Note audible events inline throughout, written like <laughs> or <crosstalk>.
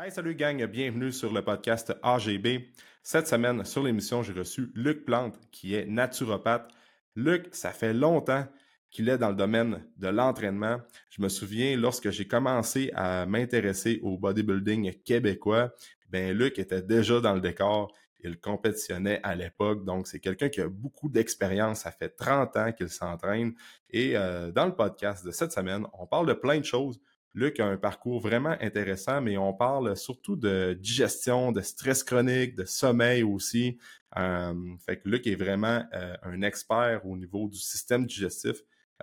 Hey, salut gang, bienvenue sur le podcast AGB. Cette semaine, sur l'émission, j'ai reçu Luc Plante, qui est naturopathe. Luc, ça fait longtemps qu'il est dans le domaine de l'entraînement. Je me souviens, lorsque j'ai commencé à m'intéresser au bodybuilding québécois, ben Luc était déjà dans le décor. Il compétitionnait à l'époque, donc c'est quelqu'un qui a beaucoup d'expérience. Ça fait 30 ans qu'il s'entraîne. Et euh, dans le podcast de cette semaine, on parle de plein de choses. Luc a un parcours vraiment intéressant, mais on parle surtout de digestion, de stress chronique, de sommeil aussi. Euh, fait que Luc est vraiment euh, un expert au niveau du système digestif.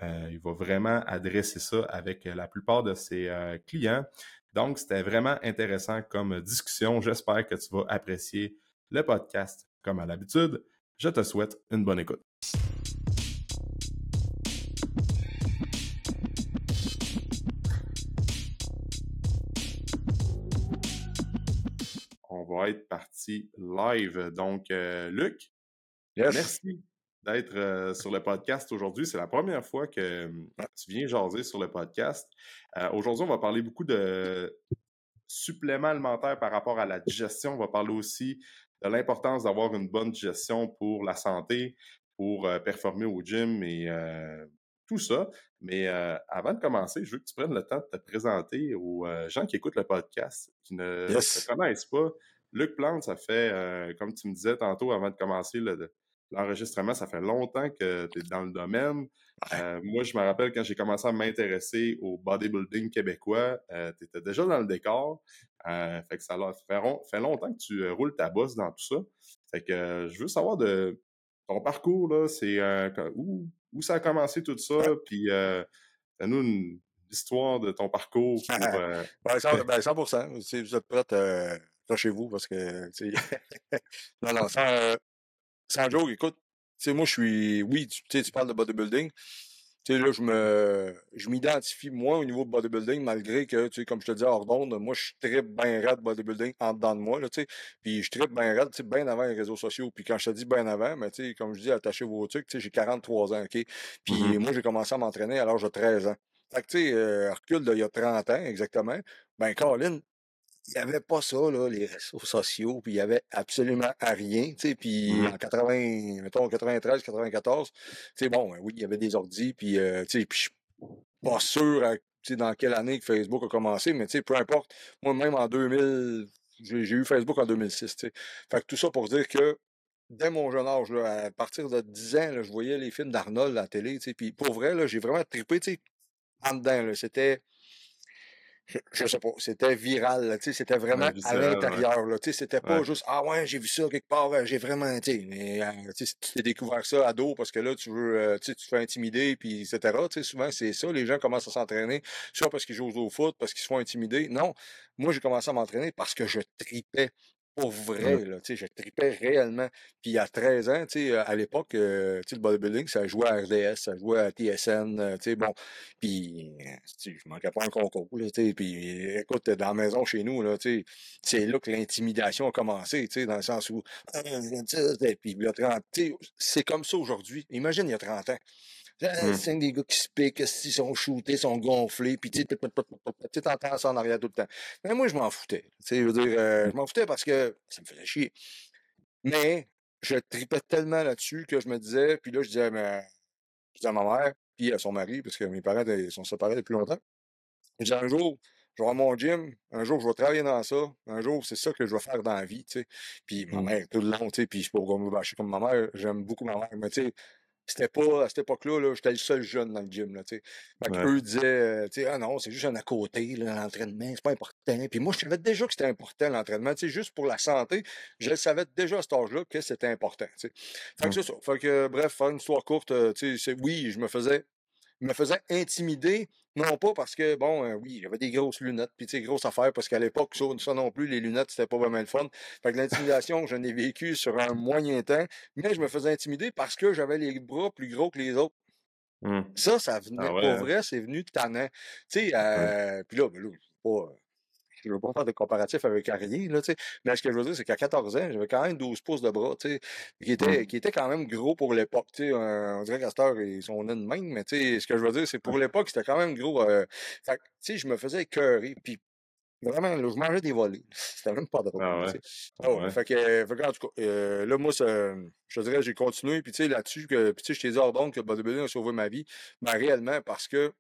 Euh, il va vraiment adresser ça avec la plupart de ses clients. Donc, c'était vraiment intéressant comme discussion. J'espère que tu vas apprécier le podcast comme à l'habitude. Je te souhaite une bonne écoute. Va être parti live. Donc, euh, Luc, merci d'être euh, sur le podcast aujourd'hui. C'est la première fois que tu viens jaser sur le podcast. Euh, aujourd'hui, on va parler beaucoup de suppléments alimentaires par rapport à la digestion. On va parler aussi de l'importance d'avoir une bonne digestion pour la santé, pour performer au gym et tout ça. Mais avant de commencer, je veux que tu prennes le temps de te présenter aux gens qui écoutent le podcast, qui ne te connaissent pas. Luc Plante, ça fait, euh, comme tu me disais tantôt avant de commencer l'enregistrement, ça fait longtemps que tu es dans le domaine. Euh, moi, je me rappelle quand j'ai commencé à m'intéresser au bodybuilding québécois, euh, tu étais déjà dans le décor. fait que ça fait, fait, longtemps que tu roules ta bosse dans tout ça. Fait que je veux savoir de ton parcours, là, c'est où, où, ça a commencé tout ça, puis nous une histoire de ton parcours. <laughs> Pour, ben, 100%, ben, 100%. Si vous êtes prête chez vous parce que, <laughs> non, non, <laughs> sans, euh, sans joke, écoute, tu sais, moi, je suis, oui, tu sais, tu parles de bodybuilding. Tu sais, là, je me, je m'identifie, moi, au niveau de bodybuilding, malgré que, tu sais, comme je te dis hors d'onde, moi, je tripe bien raide bodybuilding en dedans de moi, là, tu sais. Puis je tripe bien raide, tu sais, bien avant les réseaux sociaux. Puis quand je te dis bien avant, mais tu sais, comme je dis, attachez vos trucs, tu sais, j'ai 43 ans, OK? Puis mm-hmm. moi, j'ai commencé à m'entraîner à l'âge de 13 ans. Fait que, tu sais, euh, recul d'il y a 30 ans, exactement. Ben, Colin, il n'y avait pas ça, là, les réseaux sociaux, puis il n'y avait absolument rien, puis mmh. en 80, mettons, 93, 94, tu sais, bon, oui, il y avait des ordis, puis, euh, je suis pas sûr, sais, dans quelle année que Facebook a commencé, mais peu importe, moi-même en 2000, j'ai eu Facebook en 2006, tu sais. Fait que tout ça pour dire que, dès mon jeune âge, là, à partir de 10 ans, là, je voyais les films d'Arnold à la télé, puis pour vrai, là, j'ai vraiment trippé, en dedans, c'était je, sais pas, c'était viral, tu sais, c'était vraiment à l'intérieur, là, tu sais, c'était pas juste, ah ouais, j'ai vu ça quelque part, euh, j'ai vraiment, tu sais, mais, euh, tu t'es découvert ça à dos parce que là, tu veux, euh, tu sais, tu te fais intimider, puis etc., tu sais, souvent, c'est ça, les gens commencent à s'entraîner, soit parce qu'ils jouent au foot, parce qu'ils se font intimider. Non, moi, j'ai commencé à m'entraîner parce que je tripais pour vrai, là, tu sais, je tripais réellement. Puis à 13 ans, tu sais, à l'époque, euh, tu sais, le bodybuilding, ça jouait à RDS, ça jouait à TSN, euh, tu sais, bon. Puis, je manquais pas un concours, tu sais. Puis, écoute, dans la maison chez nous, là, tu sais, c'est là que l'intimidation a commencé, tu sais, dans le sens où, ah, puis, c'est comme ça aujourd'hui. Imagine, il y a 30 ans. C'est des gars qui se piquent, ils sont shootés, sont gonflés, puis tu entends ça en arrière tout le temps. Mais moi, je m'en foutais. Je veux dire, euh, je m'en foutais parce que ça me faisait chier. Mais je tripais tellement là-dessus que je me disais, puis là, je disais, mais, je disais à ma mère, puis à son mari, parce que mes parents sont séparés depuis longtemps. Je disais, un jour, je vais à mon gym, un jour, je vais travailler dans ça, un jour, c'est ça que je vais faire dans la vie, tu sais. Puis ma mmh. mère, tout le long, tu sais, puis je suis pas me bâcher comme ma mère, j'aime beaucoup ma mère, mais tu sais, c'était pas, à cette époque-là, -là, j'étais le seul jeune dans le gym, là, tu sais. Fait disaient, euh, tu sais, ah non, c'est juste un à côté, l'entraînement, c'est pas important. Puis moi, je savais déjà que c'était important, l'entraînement, tu sais, juste pour la santé. Je savais déjà à cet âge-là que c'était important, tu sais. Fait que c'est ça. Fait que, bref, faire une histoire courte, euh, tu sais, oui, je me faisais me faisait intimider, non pas parce que, bon, euh, oui, j'avais des grosses lunettes, puis tu sais, grosses affaires, parce qu'à l'époque, ça, non plus, les lunettes, c'était pas vraiment le fun. Fait que l'intimidation, je n'ai vécu sur un moyen temps, mais je me faisais intimider parce que j'avais les bras plus gros que les autres. Mmh. Ça, ça venait, ah pour hein? vrai, c'est venu de tannant. Tu sais, euh, puis là, ben là, pas je veux pas faire de comparatif avec rien, là, tu sais. Mais ce que je veux dire, c'est qu'à 14 ans, j'avais quand même 12 pouces de bras, tu sais, qui était, mmh. qui était quand même gros pour l'époque, tu sais. On dirait qu'à cette heure, ils sont de même, mais tu sais, ce que je veux dire, c'est pour l'époque, c'était quand même gros. Euh, fait tu sais, je me faisais écœurer. Puis vraiment, je mangeais des volets. C'était même pas drôle. Ah ouais? Ah Ah ouais. ouais, fait que, fait que, en tout cas, euh, là, moi, je dirais, j'ai continué, puis tu sais, là-dessus, que, puis tu sais, je t'ai dit hors d'onde que le bodybuilding a sauvé ma vie, mais réellement, parce que, tu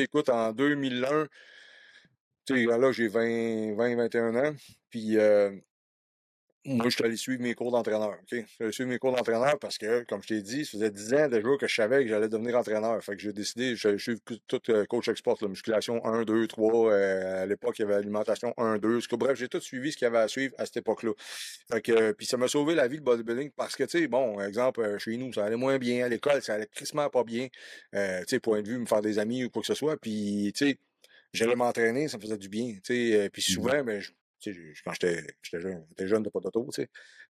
sais, écoute, en 2001, tu sais, là, j'ai 20, 20, 21 ans, puis euh, moi, je suis allé suivre mes cours d'entraîneur, OK? Je suis allé suivre mes cours d'entraîneur parce que, comme je t'ai dit, ça faisait 10 ans déjà que je savais que j'allais devenir entraîneur. Fait que j'ai décidé, je suis tout euh, coach export, la musculation 1, 2, 3. euh, à l'époque, il y avait alimentation 1, 2. Ce que, bref, j'ai tout suivi ce qu'il y avait à suivre à cette époque-là. Fait que, euh, puis ça m'a sauvé la vie, le bodybuilding, parce que, tu sais, bon, exemple, chez nous, ça allait moins bien. À l'école, ça allait crissement pas bien. Tu sais, point de vue, me faire des amis ou quoi que ce soit. Puis, tu sais, j'allais m'entraîner, ça me faisait du bien. Euh, puis souvent, ben, je- quand j'étais jeune, j'étais jeune de pas d'auto.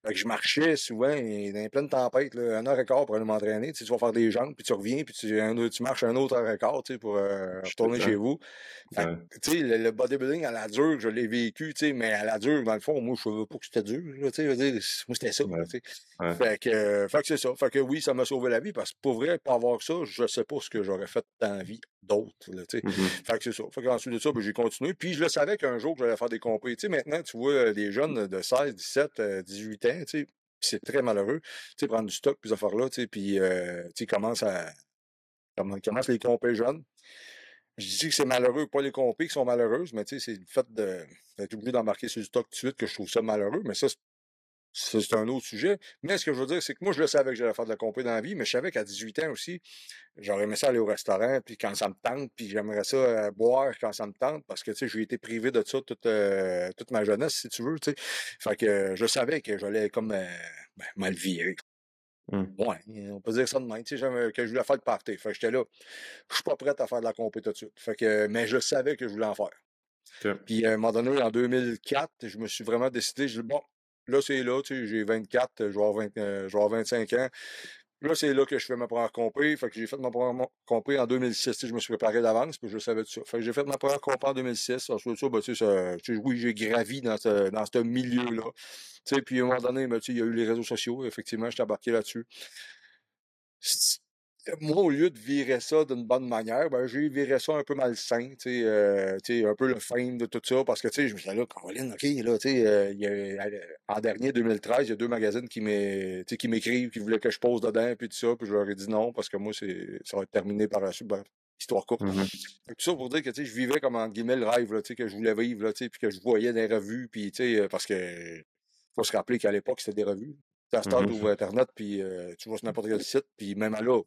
Fait que je marchais souvent et dans pleine tempête, là, un heure et quart pour aller m'entraîner. Tu sais, tu vas faire des jambes, puis tu reviens, puis tu, un tu marches un autre heure et quart, tu sais, pour euh, retourner chez vous. Fait que, tu sais, le, le bodybuilding à la dure, je l'ai vécu, tu sais, mais à la dure, dans le fond, moi, je savais pas que c'était dur, là, tu sais, je veux dire, moi, c'était ça, Ouais. là, tu sais. Ouais. Fait que, euh, fait que c'est ça. Fait que oui, ça m'a sauvé la vie, parce que pour vrai, pas avoir ça, je sais pas ce que j'aurais fait dans la vie d'autre, là, tu sais. Mhm. Fait que c'est ça. Fait qu'ensuite de ça, ben, j'ai continué. Puis je le savais qu'un jour que j'allais faire des. Tu sais, maintenant, tu vois euh, des jeunes de 16, 17, euh, 18 ans, c'est très malheureux. Tu sais, prendre du stock, puis ces affaires-là, tu sais, puis euh, tu sais, à. Les compés jeunes. Je dis que c'est malheureux, pas les compés qui sont malheureuses, mais tu sais, c'est le fait d'être obligé d'embarquer sur du stock tout de suite que je trouve ça malheureux. Mais ça, c'est- un autre sujet. Mais ce que je veux dire, c'est que moi, je le savais que j'allais faire de la compé dans la vie, mais je savais qu'à 18 ans aussi, j'aurais aimé ça aller au restaurant, puis quand ça me tente, puis j'aimerais ça euh, boire quand ça me tente, parce que, tu sais, j'ai été privé de ça toute, euh, toute ma jeunesse, si tu veux, tu sais. Fait que euh, je savais que j'allais comme ben, mal virer. Mhm. Ouais, on peut dire ça de même, tu sais, que je voulais faire le party. Fait que j'étais là, je suis pas prêt à faire de la compé tout de suite. Fait que, mais je savais que je voulais en faire. Puis à un moment donné, en 2004, je me suis vraiment décidé, je dis, bon, là, c'est là, tu sais, j'ai 24, je vais avoir, 20, euh, je vais avoir 25 ans. Là, c'est là que je fais ma première compé. Fait que j'ai fait ma première compé en 2006. Tu sais, je me suis préparé d'avance, puis je savais tout ça. Fait que j'ai fait ma première compé en 2006. Ensuite ça, ben, tu sais, oui, j'ai gravi dans ce, milieu-là. Tu sais, puis à un moment donné, ben, il y a eu les réseaux sociaux. Effectivement, je embarqué là-dessus. Moi, au lieu de virer ça d'une bonne manière, ben, j'ai viré ça un peu malsain, tu sais, euh, tu sais, un peu le fame de tout ça, parce que, tu sais, je me suis dit, là, Caroline, OK, là, tu sais, euh, euh, en dernier, 2013, il y a deux magazines qui m'écrivent, qui voulaient que je pose dedans, puis tout ça, puis je leur ai dit non, parce que moi, c'est, ça va être terminé par la suite, bref, histoire courte. Mhm. Que Tout ça pour dire que, tu sais, je vivais comme, en guillemets, le rêve, là, tu sais, que je voulais vivre, là, tu sais, puis que je voyais des revues, puis, tu sais, euh, parce que, faut se rappeler qu'à l'époque, c'était des revues. Tu Mhm. ouvres Internet, puis euh, tu vas sur n'importe quel site, puis même à là,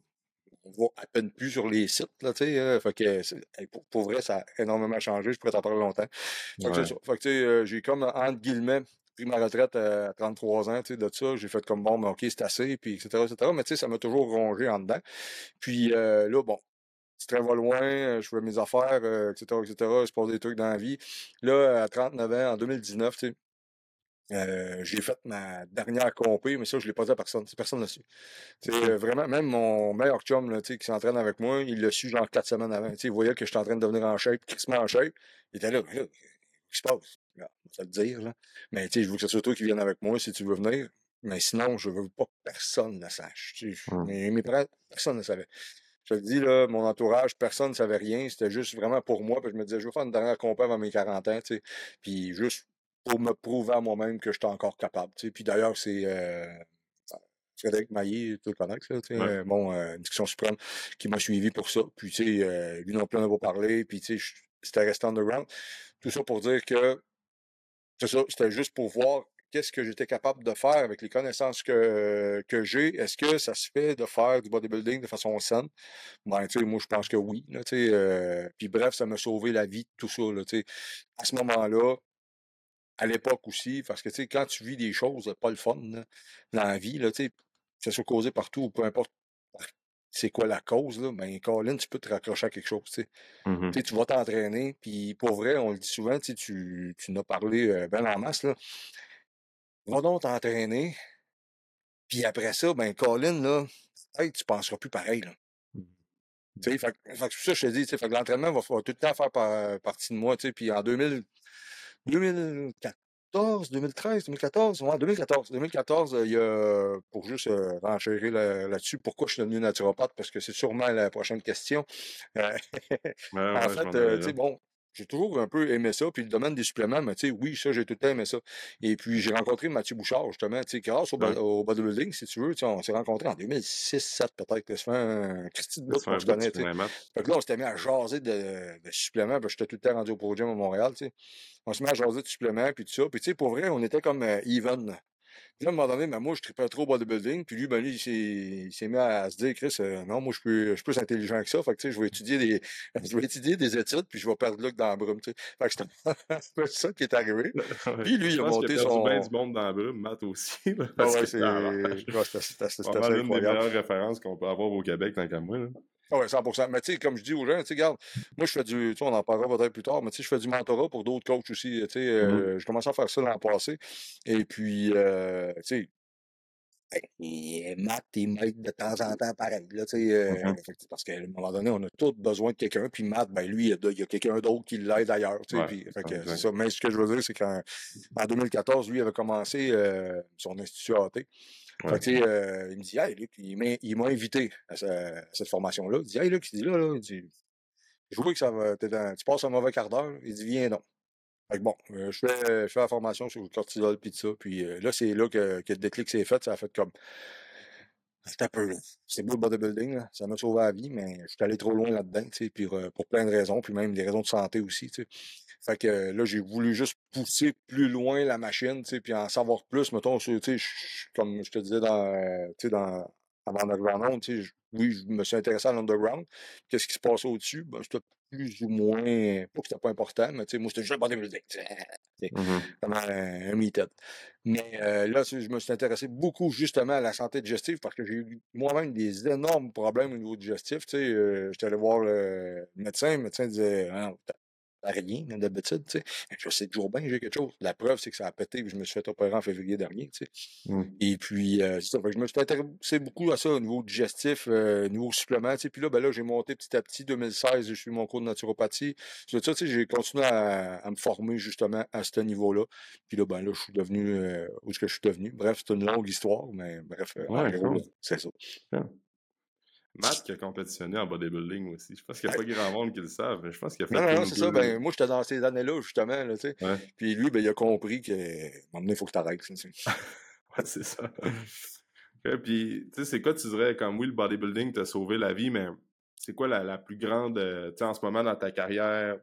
on voit à peine plus sur les sites, là, tu sais. euh, fait que, pour, pour vrai, ça a énormément changé. Je pourrais t'en parler longtemps. Fait que Ouais. c'est ça. Fait que, tu sais, euh, j'ai comme, entre guillemets, pris ma retraite à 33 ans, tu sais, de ça. J'ai fait comme, bon, ben, OK, c'est assez, puis etc., etc. Mais, tu sais, ça m'a toujours rongé en dedans. Puis euh, là, bon, c'est très va loin, euh, je fais mes affaires, euh, etc., etc., se passe des trucs dans la vie. Là, à 39 ans, en 2019, tu sais, euh, j'ai fait ma dernière compé, mais ça, je ne l'ai pas dit à personne. Personne ne l'a su. Tu sais, euh, vraiment, même mon meilleur chum là, tu sais, qui s'entraîne avec moi, il l'a su genre quatre semaines avant. Tu sais, il voyait que j'étais en train de devenir en shape, crissement en shape. Il était là, là, qu'est-ce qui se passe? Là, va te le dire, là. Mais tu sais, je veux que ce soit toi qui vienne avec moi si tu veux venir. Mais sinon, je veux pas que personne ne sache. Hum. mes, mes parents, personne ne savait. Je te le dis, là, mon entourage, personne ne savait rien. C'était juste vraiment pour moi. Puis je me disais, je veux faire une dernière compé avant mes 40 ans, tu sais. Puis juste pour me prouver à moi-même que j'étais encore capable. Tu sais. Puis d'ailleurs, c'est euh, Frédéric Maillé, tu le tu sais, Ouais. euh, bon, euh, une discussion suprême qui m'a suivi pour ça. Puis, tu sais, euh, lui non plus, on n'a pas parlé. Puis, tu sais, c'était resté underground. Tout ça pour dire que, c'est ça, c'était juste pour voir qu'est-ce que j'étais capable de faire avec les connaissances que, que j'ai. Est-ce que ça se fait de faire du bodybuilding de façon saine? Ben, tu sais, moi, je pense que oui. Là, tu sais, euh, puis bref, ça m'a sauvé la vie, tout ça. Là, tu sais. à ce moment-là, à l'époque aussi, parce que tu sais, quand tu vis des choses pas le fun là, dans la vie, là, tu sais, que ce soit causé partout ou peu importe c'est quoi la cause, là, ben, Colin, tu peux te raccrocher à quelque chose. Tu sais. Mhm. Tu vas t'entraîner, puis pour vrai, on le dit souvent, tu tu, tu n'as parlé euh, ben en masse, là. Va donc t'entraîner, puis après ça, ben Colin, là, hey, tu penseras plus pareil, là. Tu sais, fait, que- fait pour ça que je te dis, fait que l'entraînement va, tout le temps faire par- partie de moi, puis en 2000, 2014, 2013, 2014, ouais, 2014, 2014, euh, il y a, pour juste euh, renchérir là- là-dessus, pourquoi je suis devenu naturopathe, parce que c'est sûrement la prochaine question. Euh, <laughs> Ouais, en ouais, fait, m'en euh, bon, j'ai toujours un peu aimé ça. Puis le domaine des suppléments, mais tu sais, oui, ça, j'ai tout le temps aimé ça. Et puis, j'ai rencontré Mathieu Bouchard, justement, tu sais, grâce au, Ouais. au bodybuilding, si tu veux. Tu sais, on s'est rencontrés en 2006-7, peut-être. Ça fait un de bout qu'on se connaît, tu sais. Fait que là, on s'était mis à jaser de, de suppléments, que j'étais tout le temps rendu au Pro Gym à Montréal, tu sais. On s'est mis à jaser de suppléments, puis tout ça. Puis, tu sais, pour vrai, on était comme euh, even. Puis là, à un moment donné, ben, moi, je tripais trop au bodybuilding. Puis lui, ben, lui, il s'est, il mis à se dire, Chris, euh, non, moi, je suis, je suis plus intelligent que ça. Fait que, tu sais, je vais étudier des, <laughs> je vais étudier des études, puis je vais perdre que dans la brume, tu sais. Fait que c'était <laughs> un peu ça qui est arrivé. <laughs> Puis lui, il a monté qu'il a son. bien du monde dans la brume, Matt aussi. là, parce ouais, que c'est, une des meilleures références qu'on peut avoir au Québec, tant qu'à moi. là. Ah ouais, 100%. Mais tu sais, comme je dis aux gens, tu sais, regarde, moi, je fais du, tu on en parlera peut-être plus tard, mais tu sais, je fais du mentorat pour d'autres coachs aussi. Tu sais, Mhm. euh, je commençais à faire ça l'an passé. Et puis, euh, tu sais, ben, et Matt, il m'aide de temps en temps pareil. Là, euh, Mhm. que- parce qu'à un moment donné, on a tous besoin de quelqu'un. Puis Matt, ben lui, il y a, a quelqu'un d'autre qui l'aide ailleurs. Ouais, puis, fait que ça. Mais ce que je veux dire, c'est qu'en en 2014, lui, il avait commencé euh, son institut AT. Fait Ouais. que, tu sais, euh, il me dit, hey, Luc, il m'a invité à, ce- à cette formation-là. Il dit, hey, Luc, il dit, là, là, il dit, je vois que ça va, dans- tu passes un mauvais quart d'heure. Il dit, viens donc. Fait que bon, euh, je, fais, je fais la formation sur le cortisol puis tout ça. Puis euh, là, c'est là que, que le déclic s'est fait. Ça a fait comme. C'était un peu. C'est beau le bodybuilding, là. ça m'a sauvé la vie, mais je suis allé trop loin là-dedans, tu sais, euh, pour plein de raisons, puis même des raisons de santé aussi, tu sais. Fait que euh, là, j'ai voulu juste pousser plus loin la machine, tu sais, puis en savoir plus, mettons, tu sais, comme je te disais dans, euh, tu sais, dans, avant Underground, tu sais, je- oui, je me suis intéressé à l'Underground. Qu'est-ce qui se passait au-dessus? Ben, c'était plus ou moins, pas que c'était pas important, mais tu sais, moi, c'était juste tu sais, Mhm. comme un, meathead. Mais euh, là, je me suis intéressé beaucoup justement à la santé digestive parce que j'ai eu moi-même des énormes problèmes au niveau digestif. Tu sais, euh, j'étais allé voir le médecin, le médecin disait Ah, rien hein, d'habitude, tu sais. Je sais toujours bien que j'ai quelque chose. La preuve, c'est que ça a pété, puis je me suis fait opérer en février dernier, tu sais. Mm. Et puis, euh, ça. Je me suis intéressé beaucoup à ça au niveau digestif, euh, au niveau supplément. Tu sais. Puis là, ben là, j'ai monté petit à petit. 2016, j'ai suivi mon cours de naturopathie. Ça, tu sais, j'ai continué à, à me former justement à ce niveau-là. Puis là, ben là, je suis devenu euh, où est-ce que je suis devenu? Bref, c'est une longue histoire, mais bref, Ouais, c'est ça. Matt qui a compétitionné en bodybuilding aussi. Je pense qu'il n'y a pas grand monde qui le savent, mais je pense qu'il a fait Non, non, non, c'est ça. Ben, moi, j'étais dans ces années-là, justement, là. Ouais. Puis lui, ben, il a compris que, maintenant, il faut que tu arrêtes. <laughs> Ouais, c'est ça. Ok, Puis, tu sais, c'est quoi tu dirais, comme oui, le bodybuilding t'a sauvé la vie, mais c'est quoi la, la plus grande, euh, tu sais, en ce moment dans ta carrière,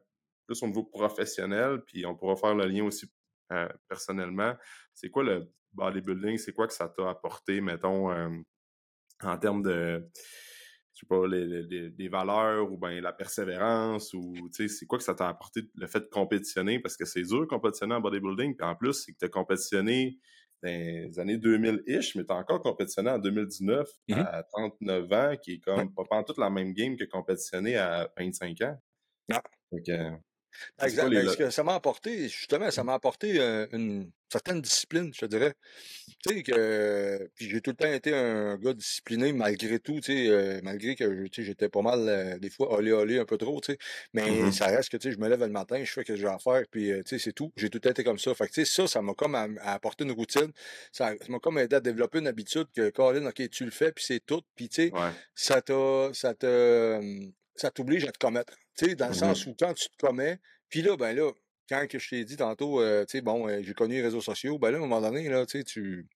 plus au niveau professionnel, puis on pourra faire le lien aussi euh, personnellement. C'est quoi le bodybuilding? C'est quoi que ça t'a apporté, mettons, euh, en termes de, je sais pas, les, les- les- valeurs ou ben la persévérance ou, tu sais, c'est quoi que ça t'a apporté le fait de compétitionner? Parce que c'est dur de compétitionner en bodybuilding, puis en plus, c'est que tu as compétitionné dans les années 2000-ish, mais tu as encore compétitionné en 2019 Mhm. à 39 ans, qui est comme pas pas toute la même game que compétitionner à 25 ans. Que, c'est Exact. quoi les lo- ce que ça m'a apporté, justement, ça m'a apporté euh, une certaine discipline, je te dirais. Tu sais que puis j'ai tout le temps été un gars discipliné malgré tout, tu sais, euh, malgré que tu sais, j'étais pas mal euh, des fois olé olé un peu trop, tu sais. Mais Mhm. ça reste que tu sais, je me lève le matin, je fais ce que j'ai à faire, puis tu sais, c'est tout. J'ai tout le temps été comme ça. Fait que tu sais, ça, ça m'a comme à, à apporter une routine. Ça m'a comme aidé à développer une habitude que Colin, ok, tu le fais, puis c'est tout. Puis tu sais, Ouais. ça t'a ça te hum, ça t'oblige à te commettre. Tu sais, dans le Mhm. sens où quand tu te commets, puis là, ben là, quand que je t'ai dit tantôt, euh, tu sais, bon, euh, j'ai connu les réseaux sociaux, ben là, à un moment donné, là, tu sais, tu.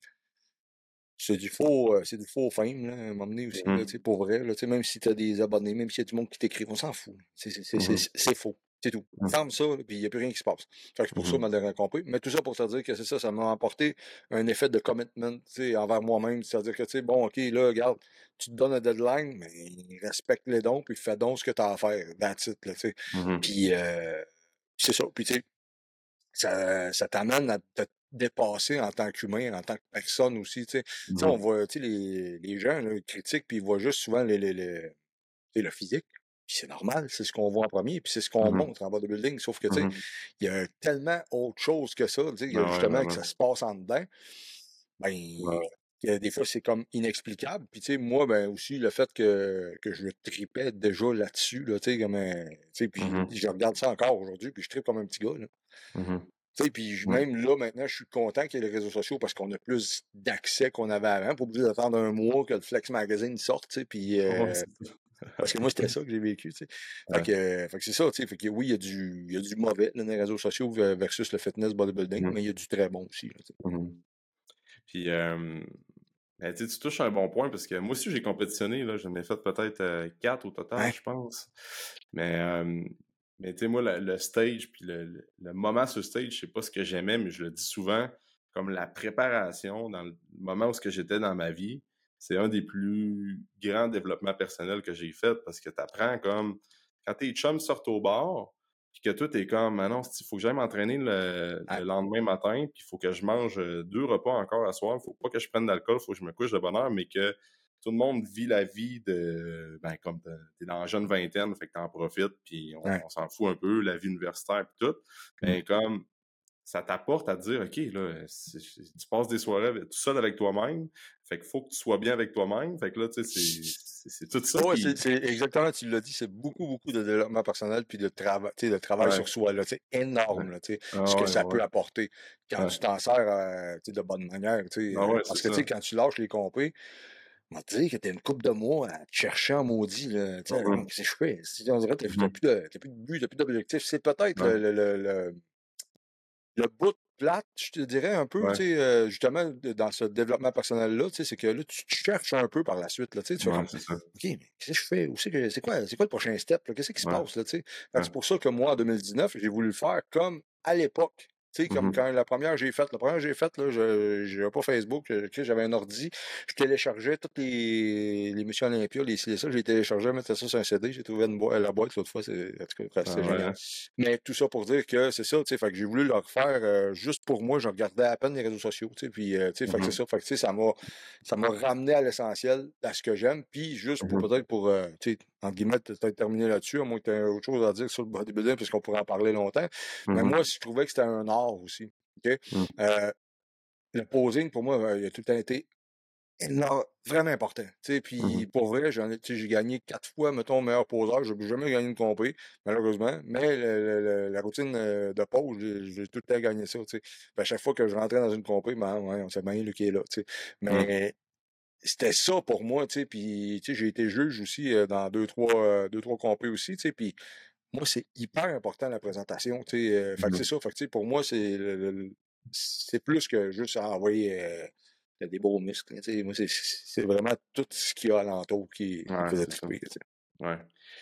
C'est du faux, euh, c'est du faux fame, là, à un moment donné aussi, sais, pour vrai, là, tu sais, même si tu as des abonnés, même s'il y a du monde qui t'écrit, on s'en fout. C'est c'est faux. C'est tout. Mhm. Ferme ça, puis il n'y a plus rien qui se passe. Fait que pour ça, Mhm. m'a dernière compris. Mais tout ça pour te dire que c'est ça, ça m'a apporté un effet de commitment, tu sais, envers moi-même. C'est-à-dire que, tu sais, bon, OK, là, regarde, tu te donnes un deadline, mais respecte les dons, puis fais donc ce que tu as à faire. That's it, là, tu sais. Mhm. Puis, euh, c'est ça. Puis, tu sais, ça, ça t'amène à te dépasser en tant qu'humain, en tant que personne aussi, tu sais. Tu sais, on voit, tu sais, les, les gens, là, ils critiquent, puis ils voient juste souvent les, les, les- le physique. Puis c'est normal, c'est ce qu'on voit en premier, puis c'est ce qu'on Mhm. montre en bodybuilding. Sauf que, tu sais, Mhm. il y a tellement autre chose que ça, tu sais, ouais, justement que vraiment. ça se passe en dedans. Ben, Ouais. que des fois, c'est comme inexplicable. Puis, tu sais, moi, ben, aussi, le fait que, que je tripais déjà là-dessus, là, tu sais, comme un- tu sais, puis Mhm. je regarde ça encore aujourd'hui, puis je tripe comme un petit gars, là. Puis même là, maintenant, je suis content qu'il y ait les réseaux sociaux parce qu'on a plus d'accès qu'on avait avant. Pas obligé d'attendre un mois que le Flex Magazine sorte, puis... <laughs> Euh, parce que moi, c'était <laughs> ça que j'ai vécu, tu Fait que, c'est ça, tu sais. Fait que oui, il y, a du, y a du mauvais dans les réseaux sociaux versus le fitness bodybuilding, mais il y a du très bon aussi. Puis, ben, tu touches un bon point parce que moi aussi, j'ai compétitionné. J'en ai fait peut-être quatre au total, je pense. Mais, mais tu sais, moi, le, stage, puis le, moment sur stage, je sais pas ce que j'aimais, mais je le dis souvent, comme la préparation dans le moment où j'étais dans ma vie, c'est un des plus grands développements personnels que j'ai fait parce que tu apprends comme quand tes chums sortent au bar, puis que toi, t'es comme, ah non, il faut que j'aille m'entraîner le, lendemain matin, puis il faut que je mange deux repas encore à soir, il faut pas que je prenne d'alcool, il faut que je me couche de bonne heure, mais que tout le monde vit la vie de, ben, comme t'es dans la jeune vingtaine, fait que t'en profites, puis on, s'en fout un peu, la vie universitaire, puis tout. Mais mmh. comme, ça t'apporte à dire, OK, là, tu passes des soirées tout seul avec toi-même, fait qu'il faut que tu sois bien avec toi-même. Fait que là, tu sais, c'est tout ça. Oui, c'est exactement, tu l'as dit, c'est beaucoup, beaucoup de développement personnel puis de, travail de travail sur soi. C'est énorme, là, ce ah que ça peut apporter quand tu t'en sers euh, de bonne manière. Ah parce que quand tu lâches les compés, te dire que t'as une coupe de mois à te chercher en maudit. Là, qu'est-ce que je fais? On dirait que t'as plus, plus, de but, t'as plus d'objectif. C'est peut-être le, le, le bout plate, je te dirais un peu, tu sais, euh, justement, dans ce développement personnel-là, tu sais, c'est que là, tu te cherches un peu par la suite, là, tu sais, tu OK, mais qu'est-ce que je fais? C'est quoi, quoi le prochain step? Qu'est-ce qui se passe, là, tu sais? C'est pour ça que moi, en 2019, j'ai voulu le faire comme à l'époque. Tu sais, comme mmh quand la première j'ai faite, la première j'ai faite, là, je n'avais pas Facebook, j'avais un ordi, je téléchargeais toutes les, les missions Olympia, les ça, j'ai téléchargé, mettais ça sur un CD, j'ai trouvé une la boîte l'autre fois, c'est en tout cas, c'est ah génial. Mais tout ça pour dire que c'est ça, tu sais, fait que j'ai voulu le refaire euh, juste pour moi, je regardais à peine les réseaux sociaux, tu sais, puis, euh, tu sais, fait que c'est mmh ça, fait que, tu sais, ça m'a, ça m'a ramené à l'essentiel, à ce que j'aime, puis juste pour mmh peut-être pour, euh, tu sais, en guillemets, tu as terminé là-dessus, à moins que tu aies autre chose à dire sur le bodybuilding, puisqu'on pourrait en parler longtemps. Mais moi, je trouvais que c'était un art aussi. Mmh. Euh, le posing, pour moi, euh, il a tout le temps été vraiment important. Mmh puis pour vrai, j'ai gagné quatre fois, mettons, meilleur poseur. Je n'ai jamais gagné une compé, malheureusement. Mais la routine euh, de pause, j'ai tout le temps gagné ça. à chaque fois que je rentrais dans une compé, ben, ouais, on sait bien lui qui est là. Mmh. Mais c'était ça pour moi. Puis j'ai été juge aussi dans deux, trois, deux, trois compés aussi. Puis moi, c'est hyper important la présentation. Tu sais, fait que c'est ça. Fait que, pour moi, c'est c'est plus que juste envoyer des beaux muscles. Tu sais, moi, c'est vraiment tout ce qu'il y a alentour qui, ouais, faisait triper. Tu sais. Ouais.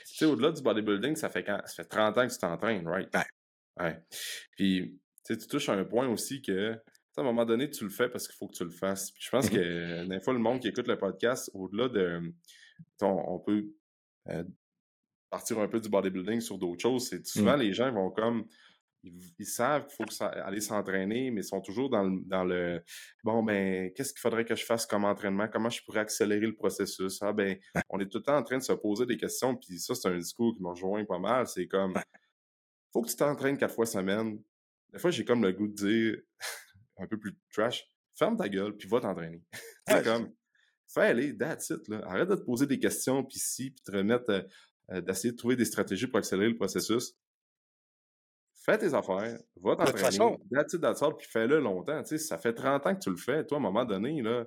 Tu sais, au-delà du bodybuilding, ça fait, quand, ça fait 30 ans que tu t'entraînes, right? Ouais. ouais. Puis, tu sais, tu touches à un point aussi que, à un moment donné, tu le fais parce qu'il faut que tu le fasses. Puis je pense mmh que, des fois, le monde qui écoute le podcast, au-delà de. On, on peut partir un peu du bodybuilding sur d'autres choses, c'est souvent mmh. les gens vont comme ils, savent qu'il faut aller s'entraîner, mais ils sont toujours dans le, dans le bon ben qu'est-ce qu'il faudrait que je fasse comme entraînement, comment je pourrais accélérer le processus? Ah ben on est tout le temps en train de se poser des questions, puis ça c'est un discours qui me rejoint pas mal. C'est comme faut que tu t'entraînes quatre fois semaine. Des fois j'ai comme le goût de dire un peu plus trash, ferme ta gueule puis va t'entraîner. <laughs> c'est comme fais aller, that's it là. Arrête de te poser des questions puis si puis te remettre euh, euh, d'essayer de trouver des stratégies pour accélérer le processus. Fais tes affaires, va t'entraîner, that's puis fais-le longtemps. Tu sais, ça fait 30 ans que tu le fais. Toi, à un moment donné, là,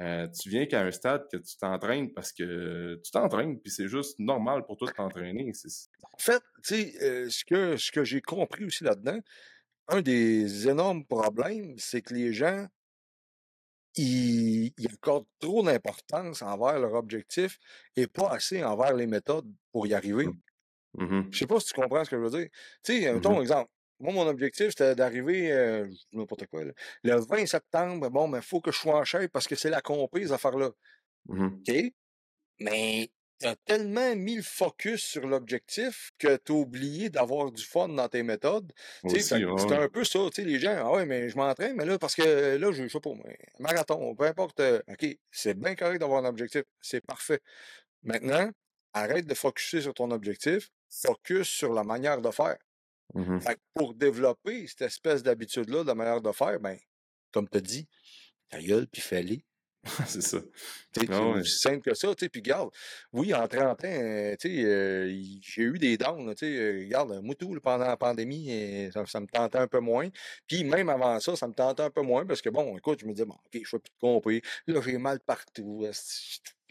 euh, tu viens qu'à un stade que tu t'entraînes parce que tu t'entraînes, puis c'est juste normal pour toi de t'entraîner. En fait, tu sais, ce que, ce que j'ai compris aussi là-dedans, un des énormes problèmes, c'est que les gens ils, accordent trop d'importance envers leur objectif et pas assez envers les méthodes pour y arriver. Mmh. Mmh je sais pas si tu comprends ce que je veux dire. Tu sais, mmh ton exemple. Moi, mon objectif, c'était d'arriver, euh, n'importe quoi, le 20 septembre. Bon, mais il faut que je sois en chef parce que c'est la compé, ces affaires-là. OK? Mais tu as tellement mis le focus sur l'objectif que tu as oublié d'avoir du fun dans tes méthodes. C'est un peu ça. Les gens, ah ouais, mais je m'entraîne, mais là, parce que là, je sais pas, marathon, peu importe. Euh, OK, c'est bien correct d'avoir un objectif. C'est parfait. Maintenant, arrête de focuser sur ton objectif, focus sur la manière de faire. Mmh pour développer cette espèce d'habitude-là, de la manière de faire, ben, comme tu as dit, ta gueule, puis fais-les <laughs> c'est ça. C'est Ah ouais. aussi simple que ça, tu sais. Puis regarde, oui, en 30 ans, euh, tu sais, euh, j'ai eu des downs, là, tu sais. euh, Regarde, tout, là, pendant la pandémie, euh, ça, ça me tentait un peu moins. Puis même avant ça, ça me tentait un peu moins parce que bon, écoute, je me disais, bon, OK, je fais plus de compris. Là, j'ai mal partout.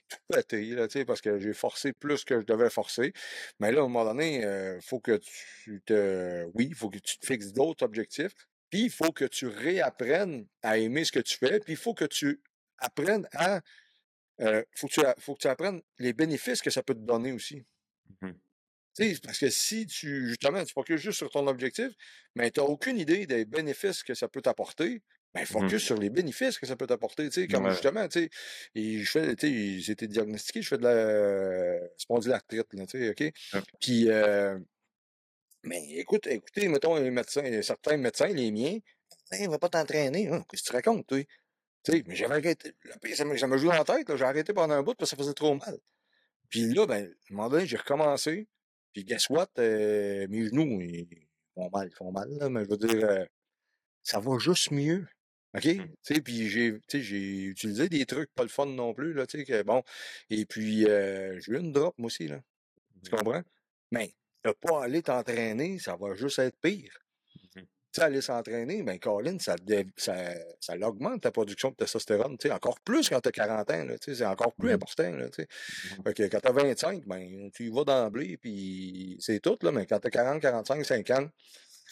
tout pété, là, tu sais, parce que j'ai forcé plus que je devais forcer. Mais là, à un moment donné, faut que tu te. Oui, il faut que tu te fixes d'autres objectifs. Puis il faut que tu réapprennes à aimer ce que tu fais. Puis il faut que tu apprennes à. euh, faut, que tu, a- faut que tu apprennes les bénéfices que ça peut te donner aussi. Sais, parce que si tu, justement, tu focuses juste sur ton objectif, mais tu n'as aucune idée des bénéfices que ça peut t'apporter, ben, Mhm. focus sur les bénéfices que ça peut t'apporter. Tu sais, comme Ouais. justement, tu sais, je fais, tu sais, j'ai été diagnostiqué, je fais de la spondylarthrite, là, tu sais, OK? Ouais. Puis, euh, mais écoute, écoutez, mettons, les médecins, certains médecins, les miens, Hey, va pas t'entraîner, hein, qu'est-ce que tu racontes? Tu sais, mais j'avais arrêté. Ça joue dans la tête, j'ai arrêté pendant un bout parce que ça faisait trop mal. Puis là, ben, à un moment donné, j'ai recommencé. Puis guess what? euh, mes genoux, ils font mal, ils font mal, là, mais je veux dire, euh, ça va juste mieux. OK? Mmh. Tu sais, puis j'ai utilisé des trucs pas le fun non plus, là, tu sais, que bon. Et puis, euh, j'ai eu une drop, moi aussi, là. Tu Mmh. comprends? Mais de pas aller t'entraîner, ça va juste être pire. Tu sais, aller s'entraîner, ben, Colin, ça, ça, ça augmente ta production de testostérone, tu sais, encore plus quand tu as 40 ans, là, tu sais, c'est encore plus Mhm. important, là, tu sais. Mhm. Fait que quand tu as 25, ben, tu y vas d'emblée, puis c'est tout, là, mais quand tu as 40, 45, 50,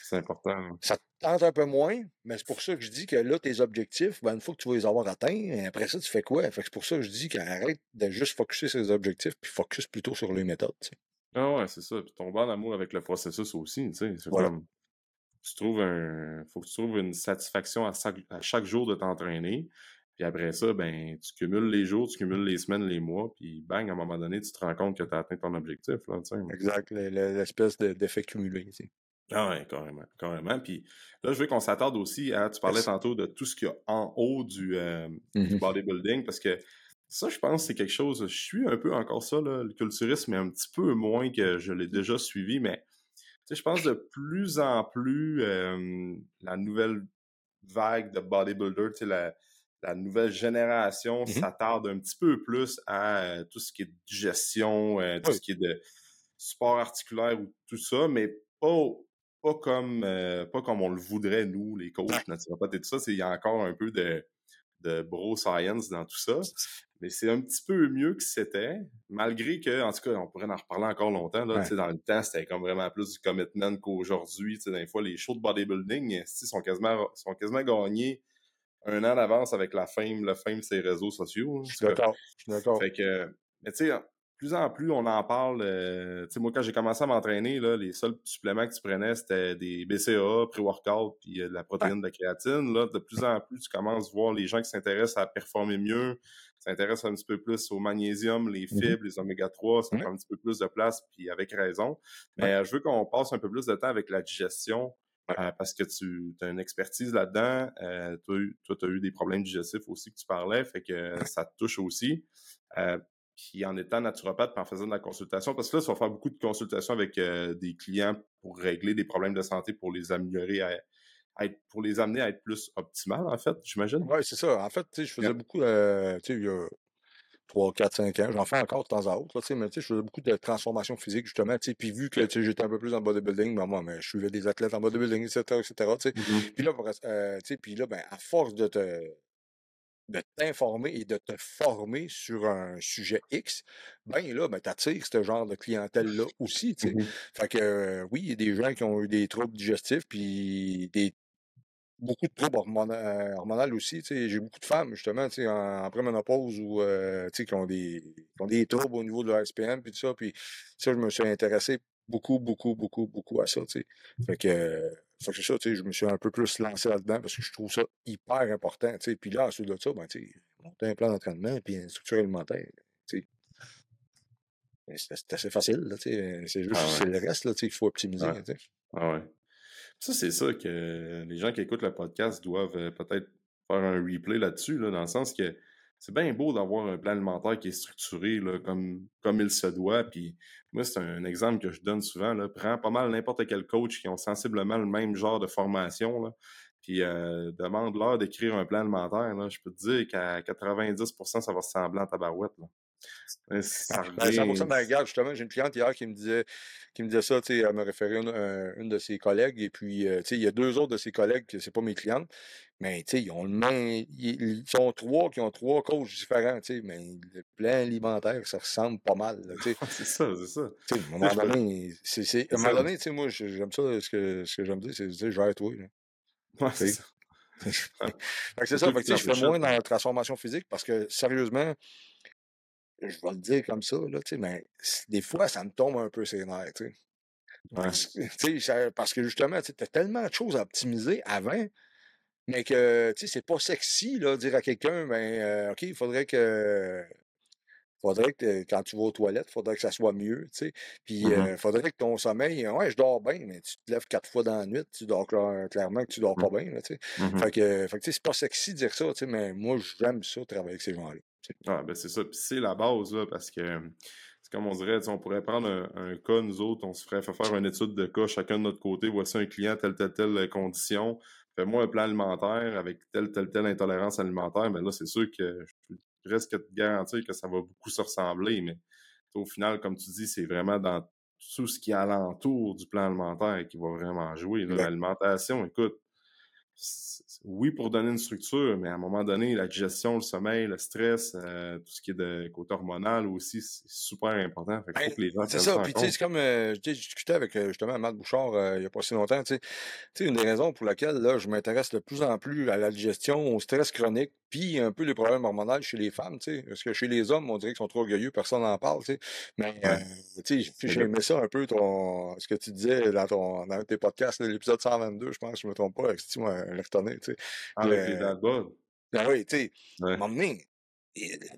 C'est important. là. ça te tente un peu moins, mais c'est pour ça que je dis que là, tes objectifs, ben, une fois que tu vas les avoir atteints, après ça, tu fais quoi? Fait que c'est pour ça que je dis qu'arrête de juste focuser sur les objectifs, puis focus plutôt sur les méthodes, tu sais. Ah ouais, c'est ça. Puis tomber en amour avec le processus aussi, tu sais. C'est Voilà. comme. Tu trouves un. Faut que tu trouves une satisfaction à chaque, à chaque jour de t'entraîner. Puis après ça, ben, tu cumules les jours, tu cumules les semaines, les mois, puis bang, à un moment donné, tu te rends compte que tu as atteint ton objectif, là, sais. Exact, le- le- l'espèce de- d'effet cumulé, tu sais. Ah ouais, carrément, carrément. Puis là, je veux qu'on s'attarde aussi à, tu parlais tantôt de tout ce qu'il y a en haut du, euh, du Mhm. bodybuilding, parce que ça, je pense, c'est quelque chose, je suis un peu encore ça, là, le culturisme, mais un petit peu moins que je l'ai déjà suivi, mais sais, je pense de plus en plus, euh, la nouvelle vague de tu sais, la, la nouvelle génération Mhm. s'attarde un petit peu plus à euh, tout ce qui est digestion, euh, tout Oui. ce qui est de sport articulaire ou tout ça, mais pas, pas comme euh, pas comme on le voudrait, nous, les coachs naturopathes et tout ça. C'est- Il y a encore un peu de, de bro science dans tout ça. Mais c'est un petit peu mieux que c'était, malgré que, en tout cas, on pourrait en reparler encore longtemps. Là, Ouais. Dans le temps, c'était comme vraiment plus du commitment qu'aujourd'hui. Tu sais, Des fois, les shows de bodybuilding sont quasiment, sont quasiment gagnés un an d'avance avec la fame, le fame, ses réseaux sociaux. Je suis d'accord, je suis d'accord. Fait que, mais tu sais, plus en plus, on en parle. euh, tu sais, moi, quand j'ai commencé à m'entraîner, les seuls suppléments que tu prenais, c'était des BCA, pré-workout, puis euh, de la protéine de créatine. Là, de plus en plus, tu commences à voir les gens qui s'intéressent à performer mieux, qui s'intéressent un petit peu plus au magnésium, les Mhm. fibres, les oméga 3, ça prend un petit peu plus de place, puis avec raison. Mais euh, je veux qu'on passe un peu plus de temps avec la digestion. euh, parce que tu as une expertise là-dedans. Euh, toi, tu as eu des problèmes digestifs aussi que tu parlais, fait que ça te touche aussi. Euh, puis en étant naturopathe, puis en faisant de la consultation, parce que là, tu vas faire beaucoup de consultations avec euh, des clients pour régler des problèmes de santé, pour les améliorer, à, à être, pour les amener à être plus optimales, en fait, j'imagine. Oui, c'est ça. En fait, tu sais, je faisais beaucoup, euh, tu sais, il y a 3, 4, 5 ans, j'en fais encore de temps à autre, là, tu sais, mais tu sais, je faisais beaucoup de transformation physique, justement, tu sais, puis vu que tu sais, j'étais un peu plus en bodybuilding, ben, moi, mais je suivais des athlètes en bodybuilding, etc., etc., tu sais. Mhm. Puis là, euh, tu sais, puis là, ben, à force de te de t'informer et de te former sur un sujet X, ben là, ben, t'attires ce genre de clientèle-là aussi, tu sais. Mhm. Fait que, euh, oui, il y a des gens qui ont eu des troubles digestifs, puis des beaucoup de troubles hormona- euh, hormonaux aussi. J'ai beaucoup de femmes, justement, en, en préménopause ou euh, qui, ont des, qui ont des troubles au niveau de leur SPM, puis tout ça. Puis ça, je me suis intéressé beaucoup, beaucoup, beaucoup, beaucoup à ça. Fait que, fait que ça, tu sais, je me suis un peu plus lancé là-dedans parce que je trouve ça hyper important. tu sais. Puis là, ensuite de ça, ben, tu sais, monter un plan d'entraînement puis une structure alimentaire. tu sais. C'est assez facile, là, tu sais. c'est juste Ah ouais. le reste là, tu sais, qu'il faut optimiser. Ouais. tu sais. Ah ouais. Ça, c'est ça que les gens qui écoutent le podcast doivent euh, peut-être faire un replay là-dessus, là, dans le sens que c'est bien beau d'avoir un plan alimentaire qui est structuré comme, il se doit. Puis moi, c'est un exemple que je donne souvent. Prends pas mal n'importe quel coach qui ont sensiblement le même genre de formation. Là. puis euh, demande-leur d'écrire un plan alimentaire, je peux te dire qu'à 90%, ça va ressembler à tabarouette. Là. Ça ben, 100% ben, regarde, justement, j'ai une cliente hier qui me disait, qui me disait ça, tu sais, elle me référait une, une de ses collègues, et puis, euh, tu sais, il y a deux autres de ses collègues, qui c'est pas mes clientes, mais, tu sais, ils ont le même, ils, sont trois qui ont trois coachs différents, tu sais, mais le plan alimentaire, ça ressemble pas mal, tu sais. <laughs> c'est ça, c'est ça. Tu sais, à un moment donné, c'est, à un moment donné, tu sais, moi, j'aime ça, ce que, ce que j'aime dire, c'est, tu sais, gère-toi, Ouais, c'est ça. <laughs> c'est ça, fait que, je fais moins dans la transformation physique parce que, sérieusement, je vais le dire comme ça, là, mais des fois, ça me tombe un peu ses nerfs. sais. Parce, parce, que justement, tu as tellement de choses à optimiser avant, mais que c'est pas sexy là, dire à quelqu'un, ben, euh, OK, il faudrait que. Faudrait que quand tu vas aux toilettes, il faudrait que ça soit mieux, tu sais. Puis, il mmh euh, faudrait que ton sommeil, ouais, je dors bien, mais tu te lèves quatre fois dans la nuit, tu dors clairement que tu dors pas mmh. bien, tu sais. Mmh fait que, fait que c'est pas sexy de dire ça, tu sais, mais moi, j'aime ça, travailler avec ces gens-là. Ah, ben c'est ça. Puis c'est la base, là, parce que c'est comme on dirait, on pourrait prendre un, cas, nous autres, on se ferait faire une étude de cas chacun de notre côté. Voici un client, telle, telle, telle condition. Fais-moi un plan alimentaire avec telle, telle, telle intolérance alimentaire. Mais ben là, c'est sûr que je peux presque te garantir que ça va beaucoup se ressembler. Mais au final, comme tu dis, c'est vraiment dans tout ce qui est alentour du plan alimentaire qui va vraiment jouer. L'alimentation, écoute, oui, pour donner une structure, mais à un moment donné, la digestion, le sommeil, le stress, euh, tout ce qui est de côté hormonal aussi, c'est super important. Ben, c'est ça. Puis, tu sais, c'est comme, euh, j'ai discuté avec euh, justement Matt Bouchard il n'y a pas si longtemps. Tu sais, une des raisons pour laquelle là, je m'intéresse de plus en plus à la digestion, au stress chronique, puis un peu les problèmes hormonaux chez les femmes, tu sais. Parce que chez les hommes, on dirait qu'ils sont trop orgueilleux, personne n'en parle, tu sais. Mais, tu sais, j'aimais ça un peu, ton, ce que tu disais dans, ton, dans tes podcasts, l'épisode 122, je pense, je me trompe pas, avec Lertonnet, tu sais. Ah, avec les dents Ben oui, tu sais, un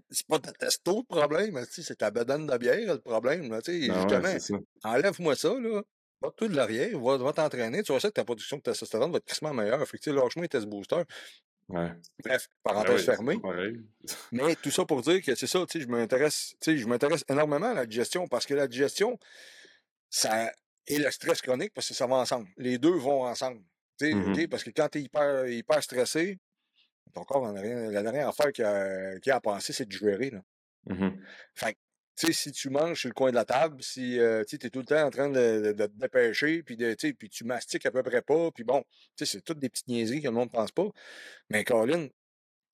c'est pas ta testo le problème, c'est ta bedaine de bière le problème, sais, ben justement. Enlève-moi ça, là. Va tout de l'arrière, va, va t'entraîner, tu vois ça que ta production de testostérone va être crissement meilleure. Fait que, lâche-moi test booster. Ouais. Bref, parenthèse ben fermée. Mais tout ça pour dire que c'est ça, tu sais, je m'intéresse, tu sais, je m'intéresse énormément à la digestion parce que la digestion, ça, et le stress chronique, parce que ça va ensemble. Les deux vont ensemble. Mmh parce que quand tu es hyper, hyper stressé, ton corps, rien, la dernière affaire qu'il a, a, à penser, c'est de gérer. Là. Mmh fait tu sais, si tu manges sur le coin de la table, si euh, tu es tout le temps en train de, de, te dépêcher, puis, de, puis tu mastiques à peu près pas, puis bon, c'est toutes des petites niaiseries que le monde ne pense pas. Mais Colin,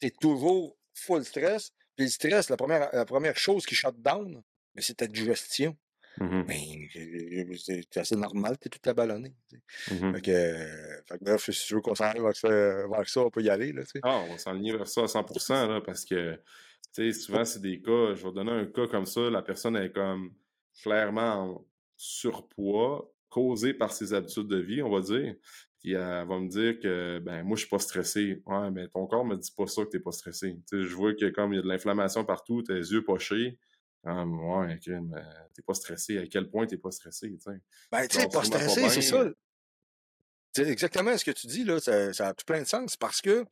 tu es toujours full stress. Puis le stress, la première, la première chose qui shut down, c'est ta digestion. Mmh ben, c'est assez normal, t'es tout aballonné. Mmh fait, que, fait que, bref, si tu veux qu'on s'en vers, vers ça, on peut y aller. Là, ah, on va s'enligner vers ça à 100%, là, parce que souvent, c'est des cas, je vais donner un cas comme ça, la personne est comme clairement en surpoids, causé par ses habitudes de vie, on va dire. Puis elle va me dire que ben moi je suis pas stressé. Ouais, mais ton corps me dit pas ça que t'es pas stressé. je vois que comme il y a de l'inflammation partout, tes yeux pochés, ah, ouais, mais t'es pas stressé. À quel point t'es pas stressé, tu sais? Ben, tu sais, pas stressé, c'est ça. C'est exactement ce que tu dis, là. Ça, ça, a tout plein de sens parce que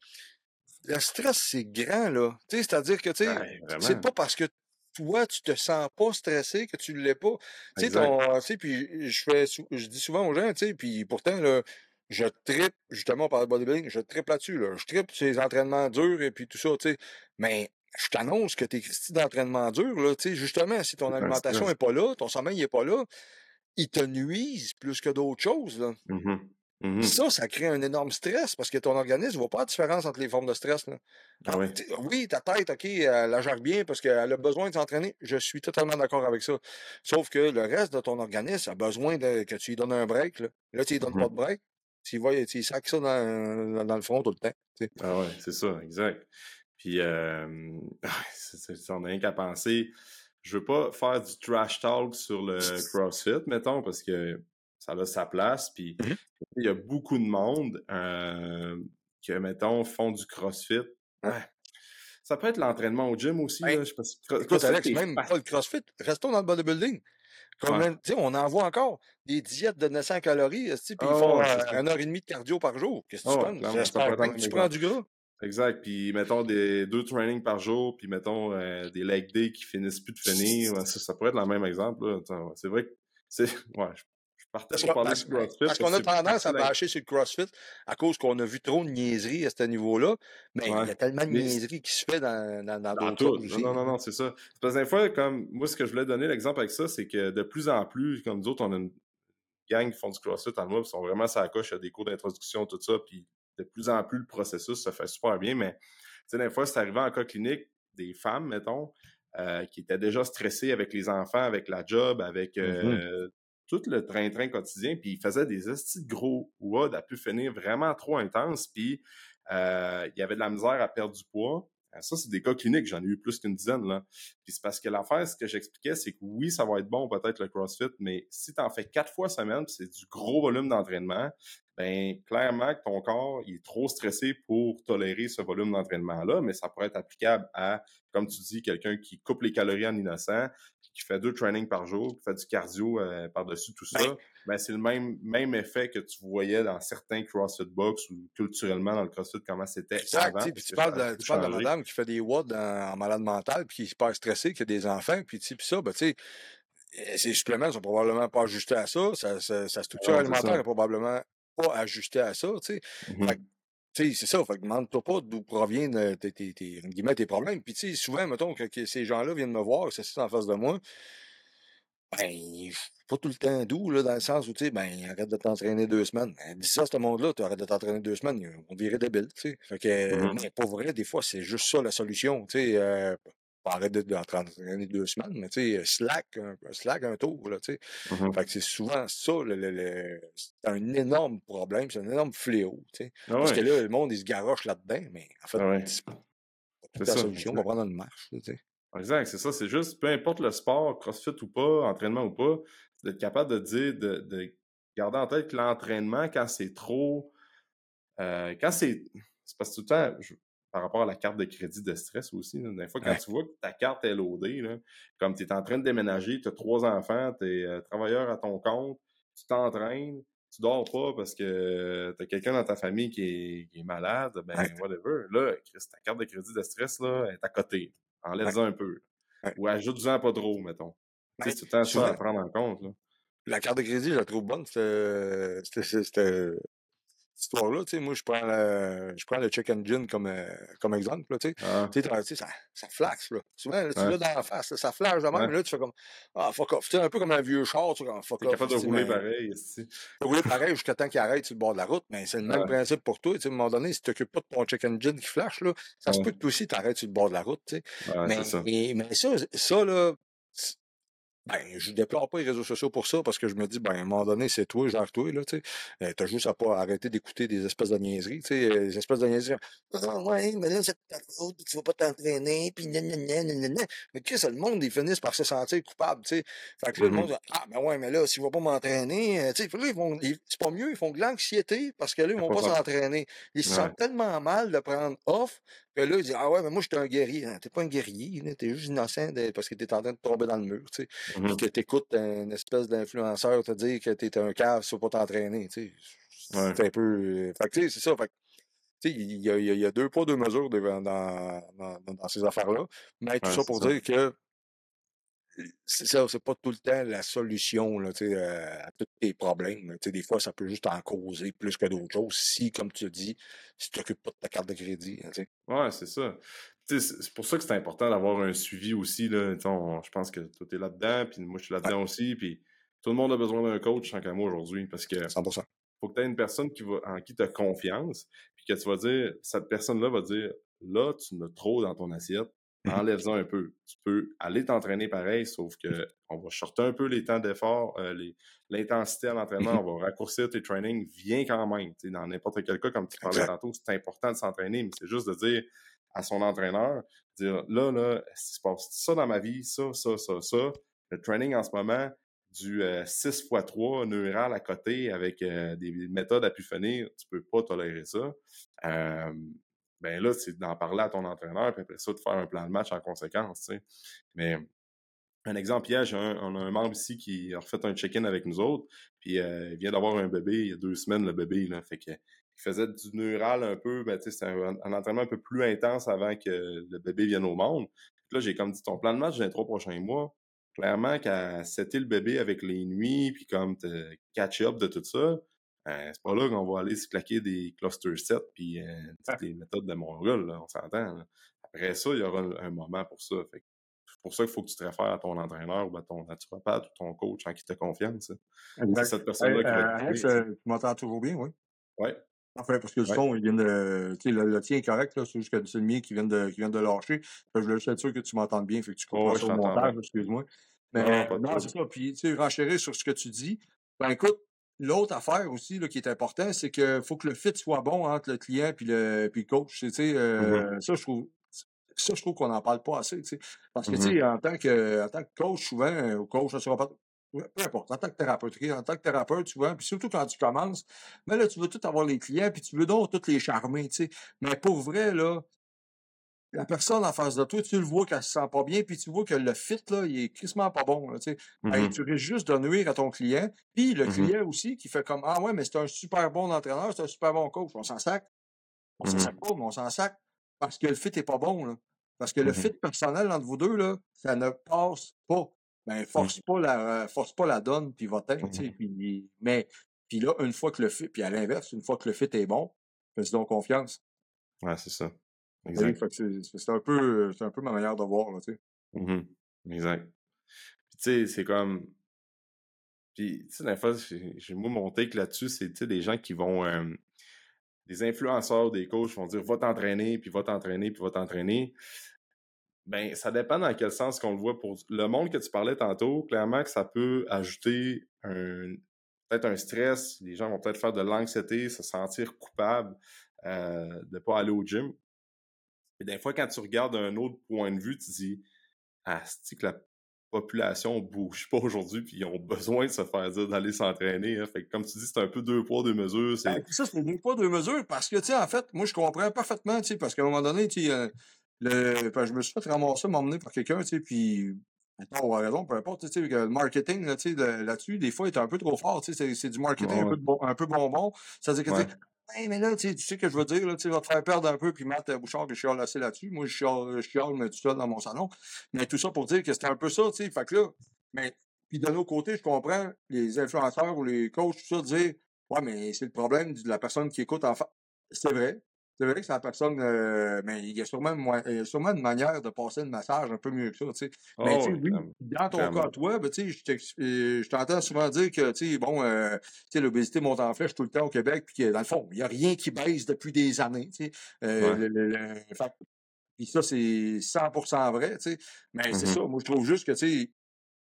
le stress, c'est grand, là. Tu sais, c'est-à-dire que, tu sais, ben, c'est pas parce que toi, tu te sens pas stressé que tu l'es pas. Tu sais, puis je fais, je dis souvent aux gens, tu sais, puis pourtant, là, je tripe, justement, par le bodybuilding, je tripe là-dessus, là. Je tripe ces entraînements durs et puis tout ça, tu sais. Mais je t'annonce que tes cristis d'entraînement dur, là, tu sais, justement, si ton alimentation n'est pas là, ton sommeil n'est pas là, ils te nuisent plus que d'autres choses, là. Mmh mmh ça, ça crée un énorme stress parce que ton organisme ne voit pas la différence entre les formes de stress. Là. Ah oui. ta tête, OK, elle la gère bien parce qu'elle a besoin de s'entraîner. Je suis totalement d'accord avec ça. Sauf que le reste de ton organisme a besoin de, que tu lui donnes un break. Là, là tu lui donnes pas de break. Tu vois, tu sacs ça dans, dans, le front tout le temps. Ah ouais, c'est ça, exact. Puis, euh, <laughs> on n'a rien qu'à penser. Je veux pas faire du trash talk sur le <laughs> CrossFit, mettons, parce que ça a sa place. Puis, mmh il y a beaucoup de monde euh, qui, mettons, font du CrossFit. Ça peut être l'entraînement au gym aussi. Là, je pense, écoute, Alex, même pas le CrossFit. Restons dans le bodybuilding. Comme on en voit encore des diètes de 900 calories, puis ils ah font une heure et demie de cardio par jour. Qu'est-ce que tu ah penses? Que tu prends du gras. Exact. Puis mettons des deux trainings par jour, puis mettons euh, des leg days qui finissent plus de finir. Ça, ça pourrait être le même exemple. C'est vrai que c'est. <laughs> Ouais, je, Parce qu'on a tendance à bâcher sur le CrossFit à cause qu'on a vu trop de niaiseries à ce niveau-là. Mais il y a tellement de niaiseries qui se fait dans, dans, d'autres aussi. Non, non, non, c'est ça. Parce que des fois, comme moi, ce que je voulais donner l'exemple avec ça, c'est que de plus en plus, comme nous autres, on a une gang qui font du CrossFit en moi, qui sont vraiment ça coche, il y a des cours d'introduction, tout ça, puis de plus en plus, le processus se fait super bien, mais tu sais, des fois, c'est arrivé en cas clinique, des femmes, mettons, euh, qui étaient déjà stressées avec les enfants, avec la job, avec mmh euh, tout le train-train quotidien, puis ils faisaient des estis de gros WOD à pu finir vraiment trop intense, puis euh, il y avait de la misère à perdre du poids. Ça, c'est des cas cliniques, j'en ai eu plus qu'une dizaine. Là. Puis c'est parce que l'affaire, ce que j'expliquais, c'est que oui, ça va être bon peut-être le CrossFit, mais si tu en fais quatre fois semaine, c'est du gros volume d'entraînement, ben clairement que ton corps il est trop stressé pour tolérer ce volume d'entraînement-là, mais ça pourrait être applicable à, comme tu dis, quelqu'un qui coupe les calories en innocent, qui fait deux trainings par jour, qui fait du cardio euh, par-dessus tout ça, ben, c'est le même, même effet que tu voyais dans certains CrossFit Box ou culturellement dans le CrossFit, comment c'était avant. Puis tu parles, de, tu parles de madame qui fait des watts en, malade mental, puis qui est super stressée, qui a des enfants, puis, puis ça, ben, tu sais, eh, ces suppléments sont probablement pas ajustés à ça. Sa, structure alimentaire est probablement pas ajustée à ça, tu sais. Mmh c'est ça, fait que demande-toi pas d'où proviennent tes, tes, tes, tes, problèmes. Puis, tu sais, souvent, mettons que, ces gens-là viennent me voir, c'est en face de moi, ben, pas tout le temps doux, là, dans le sens où, tu sais, ben, arrête de t'entraîner deux semaines. Ben, dis ça à ce monde-là, tu arrêtes de t'entraîner deux semaines, on dirait débile, tu sais. Fait que, mmh mais pour vrai, des fois, c'est juste ça la solution, tu sais. Euh, arrête de t'entraîner deux semaines, mais tu sais, slack, un, slack un tour, là, tu sais. Mmh fait que c'est souvent ça, le, c'est un énorme problème, c'est un énorme fléau, tu sais. Ah Parce que là, le monde, il se garoche là-dedans, mais en fait, ah c'est pas la solution, on va prendre une marche, tu sais. Exact, c'est ça, c'est juste, peu importe le sport, crossfit ou pas, entraînement ou pas, d'être capable de dire, de, garder en tête que l'entraînement, quand c'est trop, euh, quand c'est, c'est parce que tout le temps, par rapport à la carte de crédit de stress aussi, des fois, quand tu vois que ta carte est loadée, là, comme tu es en train de déménager, tu as trois enfants, tu es euh, travailleur à ton compte, tu t'entraînes, tu dors pas parce que tu as quelqu'un dans ta famille qui est, malade, ben whatever. Là, ta carte de crédit de stress là, est à côté. Enlève-en un peu. Ou ajoute-en pas trop, mettons. c'est tout le temps ça à prendre en compte. Là. La carte de crédit, je la trouve bonne. Sais, moi, je prends le, je prends le check engine comme, euh, comme exemple, là, tu sais. Ah. Tu sais, ça, ça flash, là. Souvent, là, tu l'as dans la face, ça flash de même, là, tu fais comme, ah, fuck off. Tu sais, un peu comme un vieux char, tu fais comme, fuck off. capable de rouler pareil, ici. rouler pareil jusqu'à temps qu'il arrête sur le bord de la route, mais c'est le même principe pour toi, tu sais, à un moment donné, si tu t'occupes pas de ton check engine qui flash, là, ça se peut que toi aussi t'arrêtes sur le bord de la route, tu sais. mais, ça. mais ça, ça, là, ben, je déplore pas les réseaux sociaux pour ça, parce que je me dis, ben, à un moment donné, c'est toi, genre toi, là, tu sais. Euh, t'as juste à pas arrêter d'écouter des espèces de niaiseries, tu sais, des espèces de niaiseries. Ah, ouais, mais là, c'est ta faute, tu vas pas t'entraîner, puis nanana, Mais tu sais, le monde, ils finissent par se sentir coupables, tu sais. Fait que là, le monde dit, ah, ben ouais, mais là, si je vais pas m'entraîner, euh, tu sais, là, ils vont, c'est pas mieux, ils font de l'anxiété, parce que là, ils vont pas s'entraîner. Ils se sentent tellement mal de prendre off, que là, ils disent, ah ouais, mais moi, je suis un guerrier. Tu T'es pas un guerrier, t'es juste innocent parce que t'es en train de tomber dans le mur, tu sais. Mmh que t'écoutes une espèce d'influenceur te dire que t'es un cave, tu pas t'entraîner, tu sais. C'est un peu. Euh, fait que, c'est ça. Fait tu sais, il y a, y a, deux poids, deux mesures dans, dans, dans, ces affaires-là. Mais tout ça pour dire que c'est ça, c'est pas tout le temps la solution là, euh, à tous tes problèmes. Des fois, ça peut juste en causer plus que d'autres choses si, comme tu dis, si tu t'occupes pas de ta carte de crédit. Hein, ouais, c'est ça. C'est pour ça que c'est important d'avoir un suivi aussi. Là. je pense que tout est là-dedans, puis moi je suis là-dedans aussi. Puis tout le monde a besoin d'un coach tant qu'à moi aujourd'hui. Parce que 100%. faut que tu aies une personne qui va, en qui tu as confiance, puis que tu vas dire, cette personne-là va dire là, tu n'as trop dans ton assiette <laughs> enlève-en un peu. Tu peux aller t'entraîner pareil, sauf que on va shorter un peu les temps d'effort, euh, l'intensité à l'entraînement, on va <laughs> raccourcir tes trainings, viens quand même. dans n'importe quel cas, comme tu parlais tantôt, c'est important de s'entraîner, mais c'est juste de dire à son entraîneur, dire là, là, il se passe ça dans ma vie, ça, ça, ça, ça. Le training en ce moment, du 6 x 3 neural à côté avec euh, des méthodes à pu finir, tu peux pas tolérer ça. Euh, ben là, c'est d'en parler à ton entraîneur, puis après ça, de faire un plan de match en conséquence, tu sais. Mais un exemple, hier, on a un membre ici qui a refait un check-in avec nous autres, puis euh, il vient d'avoir un bébé il y a deux semaines, le bébé, là, fait que il faisait du neural un peu, ben, c'était un, un, entraînement un peu plus intense avant que le bébé vienne au monde. là, j'ai comme dit, ton plan de match dans les trois prochains mois, clairement, qu'à setter le bébé avec les nuits, puis comme te catch up de tout ça, ben, c'est pas là qu'on va aller se claquer des cluster sets puis euh, des méthodes de Mongol, là, on s'entend. Après ça, il y aura un, moment pour ça. c'est pour ça qu'il faut que tu te réfères à ton entraîneur ou à ton naturopathe ou ton coach en qui tu as confiance. C'est cette personne-là qui va Alex, euh, tu m'entends toujours bien, oui? Oui. Enfin, parce que le son, il vient de. Tu sais, le, tien est correct, là. C'est juste que c'est le mien qui vient de, qui vient de lâcher. je voulais juste être sûr que tu m'entendes bien. Fait que tu comprends oh, sur le montage, excuse-moi. Mais non, c'est ça. Puis, tu sais, renchérir sur ce que tu dis. Ben, écoute, l'autre affaire aussi, là, qui est important, c'est qu'il faut que le fit soit bon entre le client et le, puis le coach. Tu sais, euh, mmh Ça, je trouve. Ça, je trouve qu'on n'en parle pas assez. Tu sais. Parce que, tu mmh sais, en tant que, en tant que coach, souvent, ou coach, ça sera pas peu importe, en tant que thérapeute, en tant que thérapeute, tu vois, puis surtout quand tu commences, mais là, tu veux tout avoir les clients, puis tu veux donc tous les charmer, tu sais. Mais pour vrai, là, la personne en face de toi, tu le vois qu'elle se sent pas bien, puis tu vois que le fit, là, il est crissement pas bon, tu sais. Ben, tu risques juste de nuire à ton client, puis le mmh client aussi qui fait comme, ah ouais, mais c'est un super bon entraîneur, c'est un super bon coach, on s'en sac. On s'en sac pas, mais on s'en sac parce que le fit est pas bon, là. Parce que le fit personnel entre vous deux, là, ça ne passe pas ben, mmh. force pas la, force pas la donne, puis va tu puis, mais, puis là, une fois que le fit, puis à l'inverse, une fois que le fit est bon, fais donc confiance. Ouais, c'est ça. Exact. c'est un peu, c'est un peu ma manière de voir, là, tu sais. Mmh exact. Puis, tu sais, c'est comme, puis, tu sais, la fois, j'ai moi mon take là-dessus, c'est, tu sais, des gens qui vont, des influenceurs, des coachs vont dire, va t'entraîner, puis va t'entraîner, puis va t'entraîner. Ben, ça dépend dans quel sens qu'on le voit. Pour le monde que tu parlais tantôt, clairement que ça peut ajouter un, peut-être un stress. Les gens vont peut-être faire de l'anxiété, se sentir coupable euh, de ne pas aller au gym. Et des fois, quand tu regardes un autre point de vue, tu dis Ah, c'est que la population bouge pas aujourd'hui, puis ils ont besoin de se faire dire d'aller s'entraîner. Hein. Fait que, comme tu dis, c'est un peu deux poids, deux mesures. Ben, ça, c'est deux poids, deux mesures, parce que, tu sais, en fait, moi, je comprends parfaitement, tu sais, parce qu'à un moment donné, tu sais, le, ben, je me suis fait ramasser, m'emmener par quelqu'un, tu sais, puis on a raison, peu importe, tu sais, le marketing là, tu sais, là-dessus, des fois, est un peu trop fort, tu sais, c'est du marketing un, peu bon, un peu bonbon. Ça veut dire que, mais là, tu sais, tu sais que je veux dire, là, tu sais, va te faire perdre un peu, puis Matt Bouchard, que je suis assez là-dessus. Moi, je chiale, je chiale, mais tout seul dans mon salon. Mais tout ça pour dire que c'était un peu ça, tu sais. Fait que là, mais, puis de l'autre côté, je comprends les influenceurs ou les coachs, tout ça, dire, ouais, mais c'est le problème de la personne qui écoute en fait. C'est vrai, c'est vrai que c'est la personne, euh, mais il y, a sûrement, il y a sûrement une manière de passer le message un peu mieux que ça, tu sais. mais tu sais, oui, dans ton cas, toi, ben, tu sais, euh, je t'entends souvent dire que, tu sais, bon, euh, tu sais, l'obésité monte en flèche tout le temps au Québec, puis que, dans le fond, il n'y a rien qui baisse depuis des années, tu sais. Euh, le, le, puis ça, c'est 100% vrai, tu sais. Mais c'est mmh ça, moi, je trouve juste que, tu sais,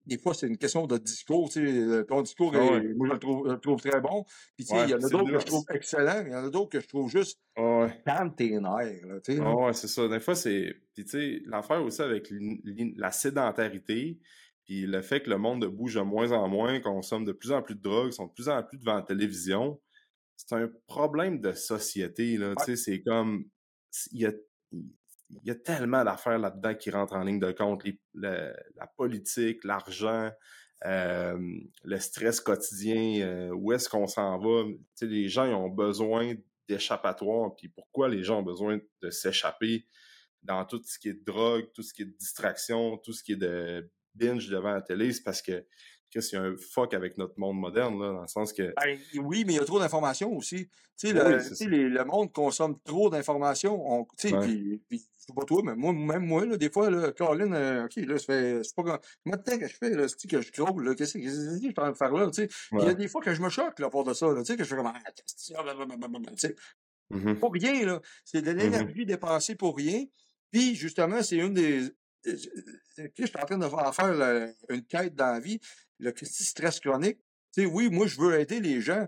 des fois, c'est une question de discours. Tu sais, ton discours, ah est, moi, je le, trouve, très bon. Puis, tu sais, il y en a d'autres que je trouve excellents, il y en a d'autres que je trouve juste ah calme tes nerfs. Là, tu sais, ah ouais, c'est ça. Des fois, c'est. Puis, tu sais, l'affaire aussi avec la sédentarité, puis le fait que le monde bouge de moins en moins, consomme de plus en plus de drogues, sont de plus en plus devant la télévision, c'est un problème de société. Là, tu sais, c'est comme. Il y a, il y a tellement d'affaires là-dedans qui rentrent en ligne de compte. la politique, l'argent, euh, le stress quotidien, euh, où est-ce qu'on s'en va? les gens ont besoin d'échappatoire. Puis pourquoi les gens ont besoin de s'échapper dans tout ce qui est drogue, tout ce qui est distraction, tout ce qui est de binge devant la télé, c'est parce que qu'il y a un fuck avec notre monde moderne, là, dans le sens que. Ben, oui, mais il y a trop d'informations aussi. Tu sais, le, le, monde consomme trop d'informations. Tu sais, puis, je sais pas toi, mais moi, même moi, là, des fois, là, Caroline, euh, OK, là, c'est pas Moi, de temps que je fais, là, c'est que je scroll, là, qu'est-ce que je suis en train de faire là, tu sais? Il y a des fois que je me choque, là, pour de ça, là, tu sais, que je fais comme, ah, tu sais? Mmh pour rien, là. C'est de mmh l'énergie dépensée pour rien. Puis, justement, c'est une des. Je suis en train de faire une quête dans la vie le stress chronique. Tu sais, oui, moi, je veux aider les gens.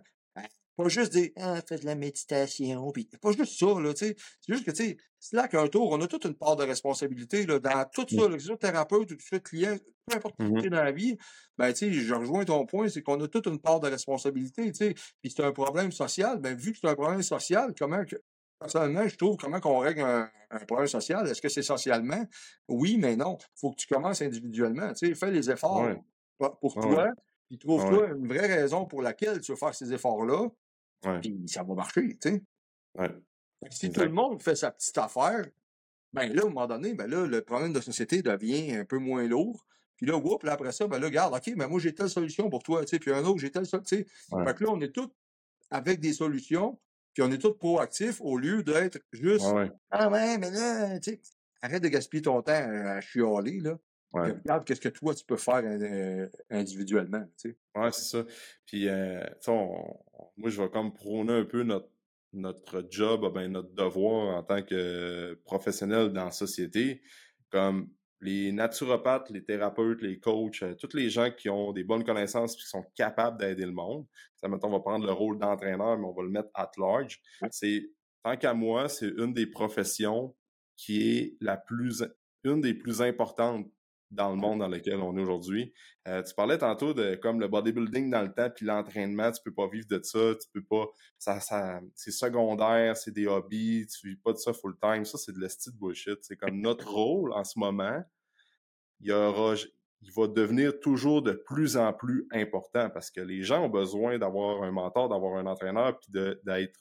Pas juste dire, ah, fais de la méditation, puis pas juste ça, là, tu sais. C'est juste que, tu sais, c'est là qu'un tour, on a toute une part de responsabilité, là, dans tout ça, mmh. ce thérapeute soit client, peu importe ce mmh dans la vie, ben, tu sais, je rejoins ton point, c'est qu'on a toute une part de responsabilité, tu sais. Puis c'est un problème social, ben, vu que c'est un problème social, comment que, Personnellement, je trouve comment qu'on règle un, problème social. Est-ce que c'est socialement? Oui, mais non. Il faut que tu commences individuellement. Tu sais, fais les efforts pour toi, puis trouve-toi une vraie raison pour laquelle tu veux faire ces efforts-là, puis ça va marcher, tu sais. Si tout le monde fait sa petite affaire, ben là, à un moment donné, ben là, le problème de société devient un peu moins lourd. Puis là, whoop, là, après ça, ben là, regarde, OK, mais moi, j'ai telle solution pour toi, tu sais, puis un autre, j'ai telle solution, tu sais. Fait que là, on est tous avec des solutions, puis on est tous proactifs au lieu d'être juste, ah ouais, mais là, tu sais, arrête de gaspiller ton temps à chialer, là. Regarde qu'est-ce que toi, tu peux faire euh, individuellement, tu sais. Ouais, c'est ça. Puis, euh, moi, je vais comme prôner un peu notre, notre job, ben, notre devoir en tant que professionnel dans la société. Comme les naturopathes, les thérapeutes, les coachs, euh, tous les gens qui ont des bonnes connaissances et qui sont capables d'aider le monde. Ça, mettons, on va prendre le rôle d'entraîneur, mais on va le mettre at large. C'est, tant qu'à moi, c'est une des professions qui est la plus, une des plus importantes dans le monde dans lequel on est aujourd'hui. Euh, tu parlais tantôt de comme le bodybuilding dans le temps puis l'entraînement, tu peux pas vivre de ça, tu peux pas ça, ça c'est secondaire, c'est des hobbies, tu vis pas de ça full time, ça c'est de l'esti de bullshit, c'est comme notre rôle en ce moment, il y aura il va devenir toujours de plus en plus important parce que les gens ont besoin d'avoir un mentor, d'avoir un entraîneur puis d'être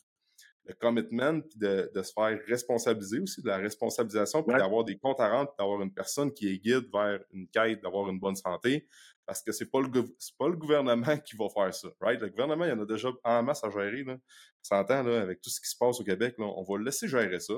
le commitment, puis de, de, se faire responsabiliser aussi, de la responsabilisation, puis d'avoir des comptes à rendre, d'avoir une personne qui est guide vers une quête d'avoir une bonne santé, parce que c'est pas le pas le gouvernement <laughs> qui va faire ça, right? Le gouvernement, il y en a déjà en masse à gérer, là. s'entend, là, avec tout ce qui se passe au Québec, là, on va laisser gérer ça.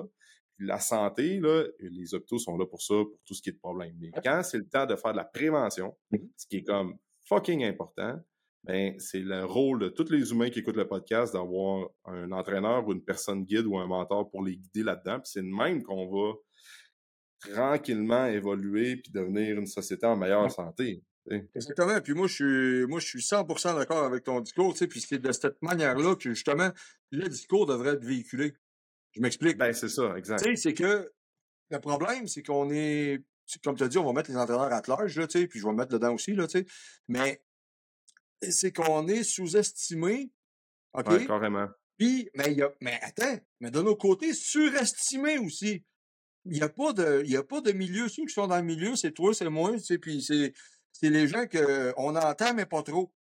Puis la santé, là, les hôpitaux sont là pour ça, pour tout ce qui est de problème. Mais quand c'est le temps de faire de la prévention, mm-hmm. ce qui est comme fucking important, ben, c'est le rôle de tous les humains qui écoutent le podcast d'avoir un entraîneur ou une personne guide ou un mentor pour les guider là-dedans. Puis c'est de même qu'on va tranquillement évoluer puis devenir une société en meilleure santé. Exactement. Puis moi, je suis, moi, je suis 100% d'accord avec ton discours, tu sais, puis c'est de cette manière-là que, justement, le discours devrait être véhiculé. Je m'explique. Ben, c'est ça, exact. Tu sais, c'est que le problème, c'est qu'on est, comme tu as dit, on va mettre les entraîneurs à large, là, tu sais, puis je vais me mettre dedans aussi, là, tu sais. Mais c'est qu'on est sous-estimé. OK? Ouais, carrément. Puis, mais, y a, mais attends, mais de l'autre côté, surestimé aussi. Il n'y a, pas de, y a pas de milieu. Ceux qui sont dans le milieu, c'est toi, c'est moi, tu sais, puis c'est, c'est les gens qu'on entend, mais pas trop.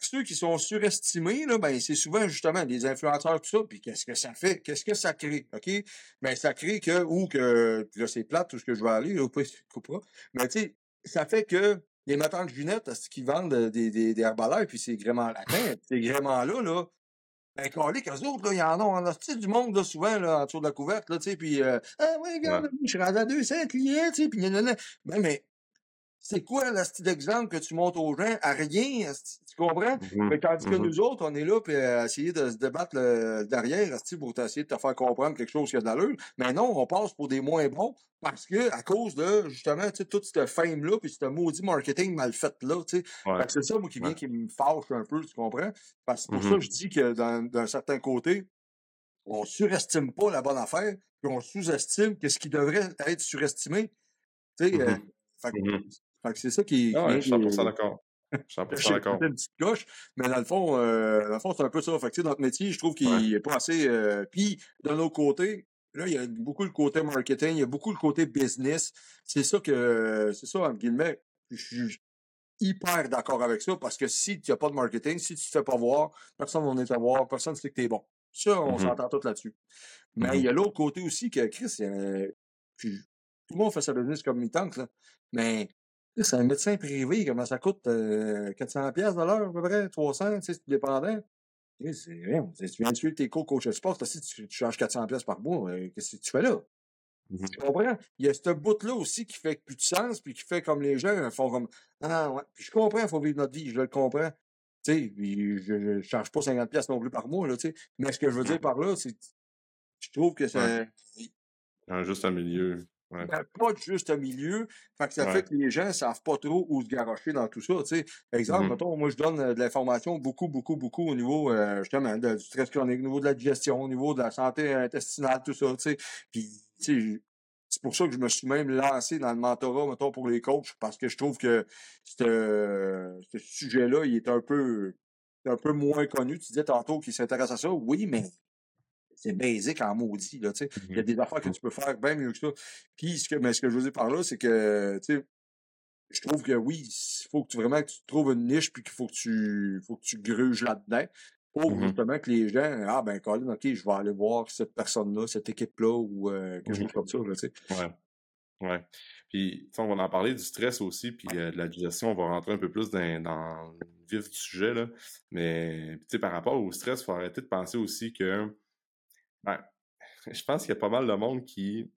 ceux qui sont surestimés, là, ben, c'est souvent justement des influenceurs, tout ça. Puis qu'est-ce que ça fait? Qu'est-ce que ça crée? OK? Ben, ça crée que, ou que, là, c'est plate, tout ce que je vais aller, là, pas, mais tu sais, ça fait que les matins de lunettes, qui vendent des, des, des herbalaires, puis ces gréments latins, ces gréments-là, là, ben, les eux autres, là, il y en a, on a du monde, là, souvent, là, en dessous de la couverte, là, tu sais, puis, euh, ah, ouais, regarde, je suis rendu à 200 clients, tu sais, puis, ben, mais, c'est quoi, le style d'exemple que tu montres aux gens? À rien, tu comprends? Mmh mais tandis que mmh nous autres, on est là, puis à essayer de se débattre le, derrière, pour essayer de te faire comprendre quelque chose qui a de l'allure. Mais non, on passe pour des moins bons, parce que, à cause de, justement, tu toute cette fame-là, puis ce maudit marketing mal fait-là, tu sais. C'est ça, moi, qui vient, qui me fâche un peu, tu comprends? Parce que pour mmh ça, je dis que, d'un certain côté, on surestime pas la bonne affaire, puis on sous-estime qu'est-ce qui devrait être surestimé. Tu sais, euh, c'est ça qui. Ah ouais, je suis 100% d'accord. <laughs> 100% d'accord. une petite gauche, mais dans le fond, euh, dans le fond c'est un peu ça. Fait que, dans notre métier, je trouve qu'il est pas assez. Euh, puis, d'un autre côté, là, il y a beaucoup le côté marketing, il y a beaucoup le côté business. C'est ça que, c'est ça, entre guillemets, je suis hyper d'accord avec ça parce que si tu n'as pas de marketing, si tu te fais pas voir, personne ne va venir te voir, personne ne sait que tu es bon. Ça, on mm-hmm. s'entend tout là-dessus. Mais il y a l'autre côté aussi que Chris, euh, tout le monde fait sa business comme il tente, là. Mais c'est un médecin privé, comment ça coûte? Euh, 400 pièces de l'heure, à peu près, 300, tu sais, c'est dépendant. Tu viens de suivre tes cours coach de sport, si tu, tu charges 400 pièces par mois, euh, qu'est-ce que tu fais là? Mmh tu comprends? Il y a ce bout-là aussi qui fait plus de sens, puis qui fait comme les gens font comme Ah ouais. Puis je comprends, il faut vivre notre vie, je le comprends. Tu sais, je, ne charge pas 50 pièces non plus par mois, là, tu sais. Mais ce que je veux dire par là, c'est je trouve que c'est. Juste un milieu. Ben, pas juste un milieu. Fait que ça fait que les gens ne savent pas trop où se garocher dans tout ça. sais. Exemple, mmh moi je donne euh, de l'information beaucoup, beaucoup, beaucoup au niveau euh, justement du stress chronique, au niveau de la digestion, au niveau de la santé intestinale, tout ça. sais. Puis c'est pour ça que je me suis même lancé dans le mentorat, mettons, pour les coachs, parce que je trouve que ce, ce sujet-là, il est un peu un peu moins connu. Tu disais tantôt qu'il s'intéresse à ça. Oui, mais c'est basique en maudit. Là. Il y a mmh des affaires que tu peux faire bien mieux que ça. Puis, ce que, mais ce que je veux dire par là, c'est que je trouve que oui, il faut que tu, vraiment que tu trouves une niche puis qu'il faut que tu faut que tu gruges là-dedans pour mmh justement que les gens Ah ben Colin, ok, je vais aller voir cette personne-là, cette équipe-là ou euh, quelque mmh chose comme ça. Là, tu sais. Ouais. Ouais. Puis, on va en parler du stress aussi, puis euh, de la digestion, on va rentrer un peu plus dans, dans le vif du sujet, là. Mais, tu sais, par rapport au stress, il faut arrêter de penser aussi que, ben, <laughs> je pense qu'il y a pas mal de monde qui,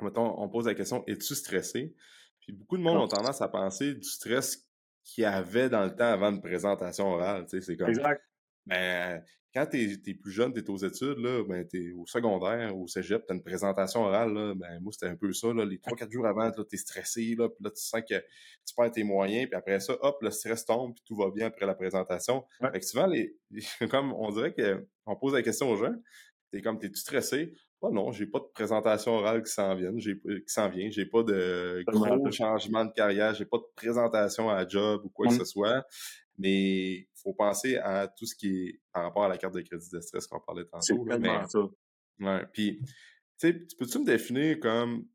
mettons, on pose la question, es-tu stressé? Puis beaucoup de monde ont tendance à penser du stress qu'il y avait dans le temps avant une présentation orale, tu sais, c'est comme... Exact. Ben, quand tu es, plus jeune, tu es aux études, là, ben, tu es au secondaire, au cégep, tu as une présentation orale, là, ben, moi, c'était un peu ça. Là, les 3-4 jours avant, tu es stressé, là, puis là, tu sens que tu perds tes moyens, puis après ça, hop, le stress tombe, puis tout va bien après la présentation. Fait que souvent, les, <laughs> comme on dirait qu'on pose la question aux gens, tu es comme, t'es-tu stressé? Oh non, j'ai pas de présentation orale qui s'en vient, j'ai qui s'en vient, j'ai pas de gros changement de carrière, j'ai pas de présentation à job ou quoi que ce soit. Mais il faut penser à tout ce qui est par rapport à la carte de crédit de stress qu'on parlait tantôt. C'est tellement ça. Ouais. Puis, tu peux-tu me définir comme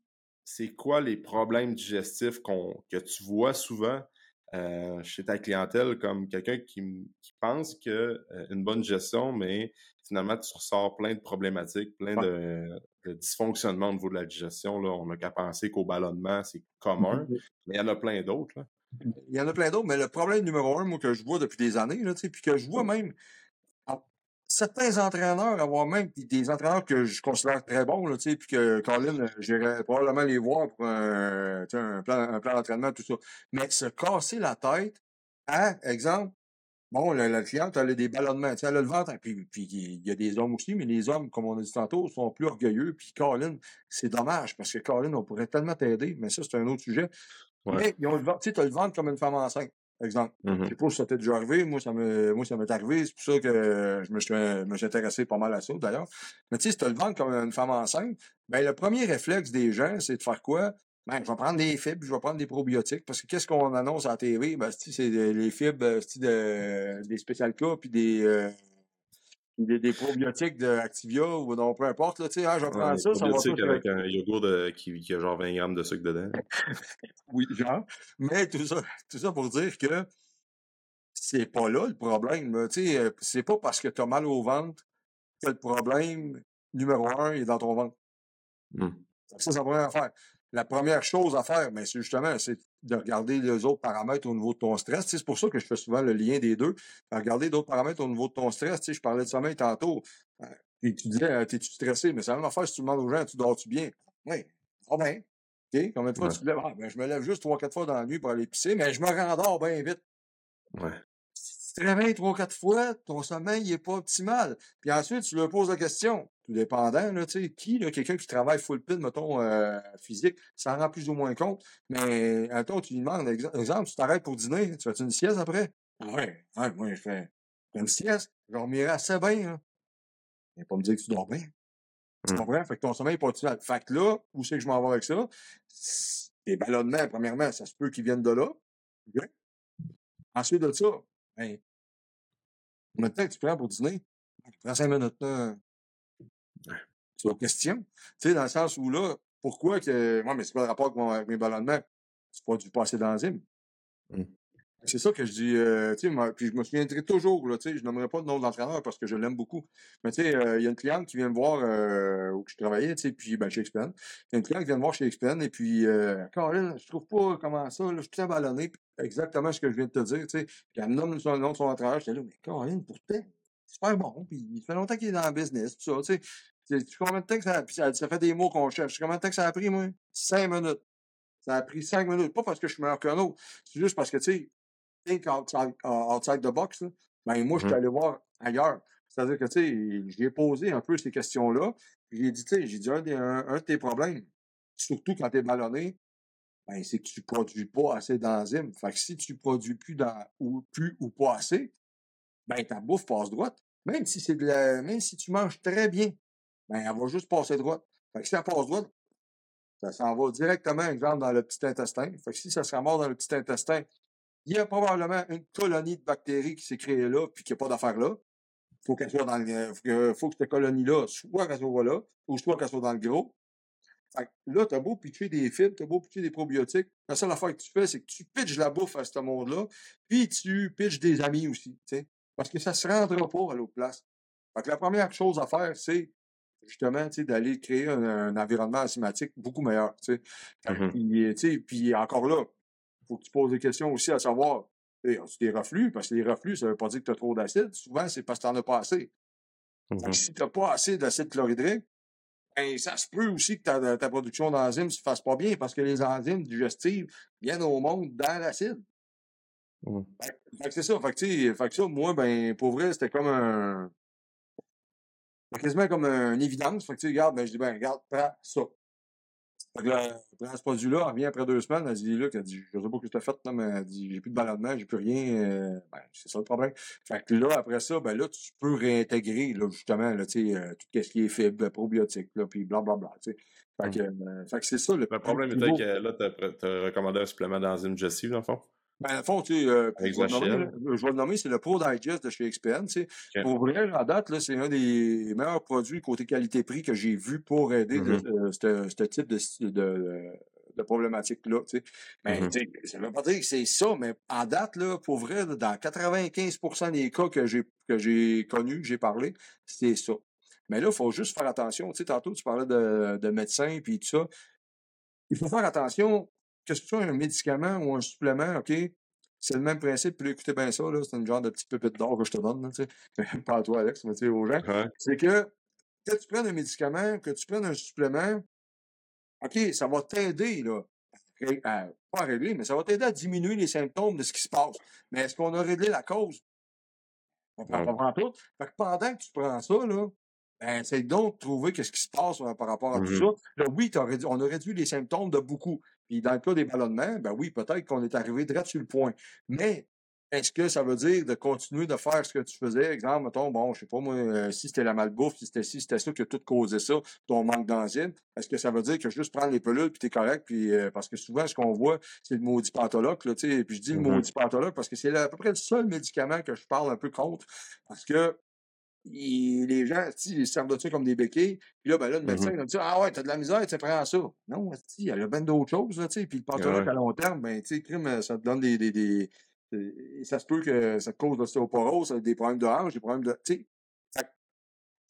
c'est quoi les problèmes digestifs qu'on, que tu vois souvent euh, chez ta clientèle comme quelqu'un qui, qui, pense que euh, une bonne gestion, mais finalement tu ressors plein de problématiques, plein de, de, dysfonctionnements au niveau de la digestion. Là. On n'a qu'à penser qu'au ballonnement, c'est commun, mais il y en a plein d'autres. Il y en a plein d'autres, mais le problème numéro un, moi, que je vois depuis des années, là, puis que je vois même certains entraîneurs avoir même des entraîneurs que je considère très bons, là, puis que Colin, j'irais probablement les voir pour un, un plan, un plan d'entraînement, tout ça. Mais se casser la tête à, exemple, bon, la, cliente, elle a des ballonnements, elle a le ventre, puis, puis il y a des hommes aussi, mais les hommes, comme on a dit tantôt, sont plus orgueilleux, puis Colin, c'est dommage, parce que Colin, on pourrait tellement t'aider, mais ça, c'est un autre sujet. Mais ils ont le ventre, tu sais, as le ventre comme une femme enceinte, exemple. Je sais pas si ça t'est déjà arrivé, moi, ça me, moi, ça m'est arrivé, c'est pour ça que je me suis, me suis intéressé pas mal à ça, d'ailleurs. Mais tu sais, si t'as le ventre comme une femme enceinte, ben, le premier réflexe des gens, c'est de faire quoi? Ben, je vais prendre des fibres, je vais prendre des probiotiques, parce que qu'est-ce qu'on annonce à la TV? Ben, c'est les fibres, c'est de, des spécial cas, puis des, euh, des, des, probiotiques d'Activia ou non, peu importe, là, tu sais, hein, je vais prendre ça, ça va avec un yogourt de, qui, qui, a genre 20 grammes de sucre dedans. <laughs> oui, genre. Mais tout ça, tout ça pour dire que c'est pas là le problème. Tu sais, euh, c'est pas parce que tu as mal au ventre que le problème numéro un est dans ton ventre. Mmh. Ça, c'est la première affaire. La première chose à faire, mais ben, c'est justement, c'est de regarder les autres paramètres au niveau de ton stress. c'est pour ça que je fais souvent le lien des deux. Regarder d'autres paramètres au niveau de ton stress. je parlais de sommeil tantôt. Euh, et tu disais, euh, t'es-tu stressé? Mais c'est la même affaire si tu demandes aux gens, tu dors-tu bien? Oui, oh bien. OK? Combien de fois tu te lèves? Ah, ben, je me lève juste trois, quatre fois dans la nuit pour aller pisser, mais je me rendors bien vite. Ouais. Tu te réveilles trois, quatre fois, ton sommeil n'est pas optimal. Puis ensuite, tu leur poses la question tout dépendant, là, tu sais, qui, là, quelqu'un qui travaille full pin, mettons, euh, physique, ça en rend plus ou moins compte. Mais, attends, tu lui demandes, exemple, tu t'arrêtes pour dîner, tu fais une sieste après? Ah ouais, ouais, moi, je fais une sieste, je dormirai assez bien, hein. Il pas me dire que tu dors bien. Tu mmh. comprends? Fait que ton sommeil n'est pas optimal. Fait que là, où c'est que je m'en vais avec ça? Les ballonnements, premièrement, ça se peut qu'ils viennent de là. Ensuite de ça, combien de temps que tu prends pour dîner? Tu prends cinq minutes, là. C'est une question? Tu sais, dans le sens où là, pourquoi que. Moi, mais c'est pas le rapport avec, mes ballonnements. C'est pas du passé d'enzyme. Mmh. C'est ça que je dis, euh, tu sais, puis je me souviendrai toujours, là, tu sais, je nommerai pas le nom de l'entraîneur parce que je l'aime beaucoup. Mais tu sais, euh, il y a une cliente qui vient me voir euh, où je travaillais, tu sais, puis ben, chez XPN. Il y a une cliente qui vient me voir chez XPN et puis, euh, Caroline, je trouve pas comment ça, là, je suis très ballonné, exactement ce que je viens de te dire, tu sais. Puis elle me nomme le nom de son entraîneur, j'étais là, mais Caroline, pourtant, super bon, puis il fait longtemps qu'il est dans le business, tout ça, tu sais. Combien de temps que ça a pris? Ça, fait des mots qu'on cherche. Combien de temps que ça a pris, moi? Cinq minutes. Ça a pris cinq minutes. Pas parce que je suis meilleur qu'un autre. C'est juste parce que, tu sais, think outside, uh, outside the box, là. ben, moi, je suis mmh. allé voir ailleurs. C'est-à-dire que, tu sais, j'ai posé un peu ces questions-là. J'ai dit, tu sais, j'ai dit, un, un, de tes problèmes, surtout quand tu es ballonné, ben, c'est que tu produis pas assez d'enzymes. Fait que si tu produis plus, dans, ou, plus ou pas assez, ben, ta bouffe passe droite. Même si c'est de la, même si tu manges très bien, ben, elle va juste passer droite. Fait que si elle passe droite, ça s'en va directement, exemple, dans le petit intestin. Fait que si ça se ramasse dans le petit intestin, il y a probablement une colonie de bactéries qui s'est créée là, puis qu'il n'y a pas d'affaire là. Faut qu'elle soit dans le, faut que cette colonie-là, soit qu'elle soit là, ou soit qu'elle soit dans le gros. Fait que là, t'as beau pitcher des fibres, t'as beau pitcher des probiotiques. La seule affaire que tu fais, c'est que tu pitches la bouffe à ce monde-là, puis tu pitches des amis aussi, tu sais. Parce que ça se rendra pas à l'autre place. Fait que la première chose à faire, c'est justement, d'aller créer un, environnement enzymatique beaucoup meilleur. Mmh puis, encore là, faut que tu poses des questions aussi à savoir, as-tu des reflux? Parce que les reflux, ça ne veut pas dire que tu as trop d'acide. Souvent, c'est parce que tu n'en as pas assez. Mmh si tu n'as pas assez d'acide chlorhydrique, ben, ça se peut aussi que ta, ta production d'enzymes ne se fasse pas bien parce que les enzymes digestives viennent au monde dans l'acide. Mmh. c'est ça. Fait que, fait que ça, moi, ben, pour vrai, c'était comme un. quasiment comme une évidence. Fait que, tu regarde, ben, je dis, ben, regarde, prends ça. Là, prends ce produit-là, elle revient après deux semaines, elle dit, là, elle dit, je sais pas ce que tu as fait, non, mais elle dit, j'ai plus de ballonnement, j'ai plus rien, euh, ben, c'est ça le problème. Fait que là, après ça, ben là, tu peux réintégrer, là, justement, là, tu sais, euh, tout ce qui est faible, probiotique, là, puis blablabla, tu sais. Fait mmh. euh, fait que c'est ça, le, le problème était que là, tu as, recommandé un supplément d'enzyme Jessie, dans le fond? Ben, dans fond, tu sais, euh, je, vais le nommer, c'est le Pro Digest de chez XPN. Tu sais. Pour vrai, en date, c'est un des meilleurs produits côté qualité-prix que j'ai vu pour aider mm ce type de, de, de problématique-là. Tu sais. Mais mm ça ne veut pas dire que c'est ça, mais en date, là, pour vrai, dans 95% des cas que j'ai que j'ai connus, j'ai parlé, c'est ça. Mais là, il faut juste faire attention. Tu sais, tantôt, tu parlais de, de médecins et tout ça. Il faut faire attention que ce soit un médicament ou un supplément, OK, c'est le même principe. Puis écoutez bien ça, c'est une genre de petit pépite d'or que je te donne, tu sais. <laughs> Pas à toi, Alex, mais tu sais, aux gens. C'est que quand tu prends un médicament, que tu prennes un supplément, OK, ça va t'aider, là. À, pas à régler, mais ça va t'aider à diminuer les symptômes de ce qui se passe. Mais est-ce qu'on a réglé la cause? On prend pas tout. Fait que pendant que tu prends ça, là, ben, c'est donc trouver qu'est-ce qui se passe par rapport à tout mmh ça. Là, oui, on a réduit les symptômes de beaucoup. Puis dans le cas des ballonnements, ben oui, peut-être qu'on est arrivé direct sur le point. Mais est-ce que ça veut dire de continuer de faire ce que tu faisais? Exemple, mettons, bon, je sais pas moi, euh, si c'était la malbouffe, si c'était si c'était ça qui a tout causé ça, ton manque d'enzyme, est-ce que ça veut dire que juste prendre les pelules puis t'es correct? Puis euh, parce que souvent, ce qu'on voit, c'est le maudit pathologue, là, tu sais, puis je dis le mmh maudit parce que c'est à peu près le seul médicament que je parle un peu contre. Parce que les gens, ils servent de ça comme des béquilles. Puis là, ben là, le mmh médecin, il dit Ah ouais, t'as de la misère, tu prends ça. Non, il y a bien d'autres choses, là, tu sais. Puis le pathologue à long terme, ben, tu sais, crime, ça te donne des, des, des, Ça se peut que ça te cause l'ostéoporose, des problèmes de hanche, des problèmes de. Tu sais, ça,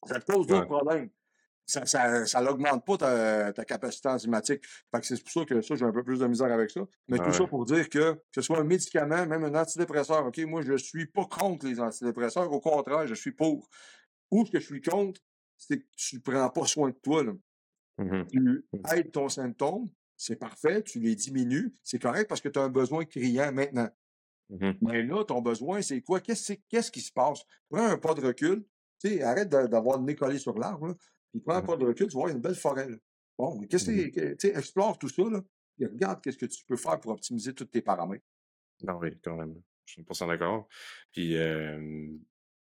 ça, te cause d'autres problèmes ça, ça, ça n'augmente pas ta, ta, capacité enzymatique. Fait que c'est pour ça que ça, j'ai un peu plus de misère avec ça. Mais tout ça pour dire que, que ce soit un médicament, même un antidépresseur, OK, moi, je suis pas contre les antidépresseurs. Au contraire, je suis pour. Où ce que je suis contre, c'est que tu ne prends pas soin de toi. Là. Mmh tu aides ton symptôme, c'est parfait, tu les diminues, c'est correct parce que tu as un besoin criant maintenant. Mmh Mais là, ton besoin, c'est quoi? Qu'est-ce, qu'est-ce qui se passe? Prends un pas de recul. arrête d'avoir le nez collé sur l'arbre. Puis prends un pas de recul, tu vois, il y a une belle forêt. Là. Bon, mais qu'est-ce que tu explore tout ça, là, et regarde qu'est-ce que tu peux faire pour optimiser tous tes paramètres. Non, oui, quand même. Je suis 100% d'accord. Puis, euh,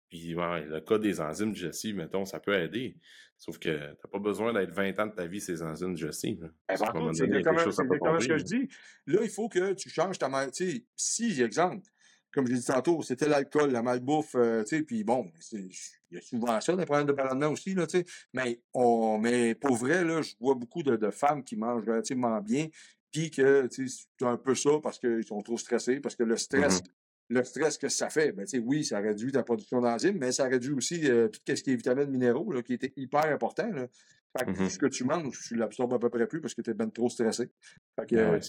puis ouais, le cas des enzymes digestives, mettons, ça peut aider. Sauf que tu n'as pas besoin d'être 20 ans de ta vie ces enzymes digestives. Ben, c'est exactement ce que je dis. Là, il faut que tu changes ta mère. Si, exemple, comme je l'ai dit tantôt, c'était l'alcool, la malbouffe, euh, tu sais, puis bon, il y a souvent ça, des problèmes de ballonnement aussi, là, tu sais, mais, on, mais pour vrai, là, je vois beaucoup de, femmes qui mangent relativement bien, puis que, tu sais, c'est un peu ça parce qu'ils sont trop stressés, parce que le stress, mm-hmm. le stress que ça fait, ben, tu sais, oui, ça réduit ta production d'enzymes, mais ça réduit aussi euh, tout ce qui est vitamines minéraux, là, qui était hyper important, là. Fait que mm-hmm. ce que tu manges, tu l'absorbes à peu près plus parce que tu es bien trop stressé. Fait que,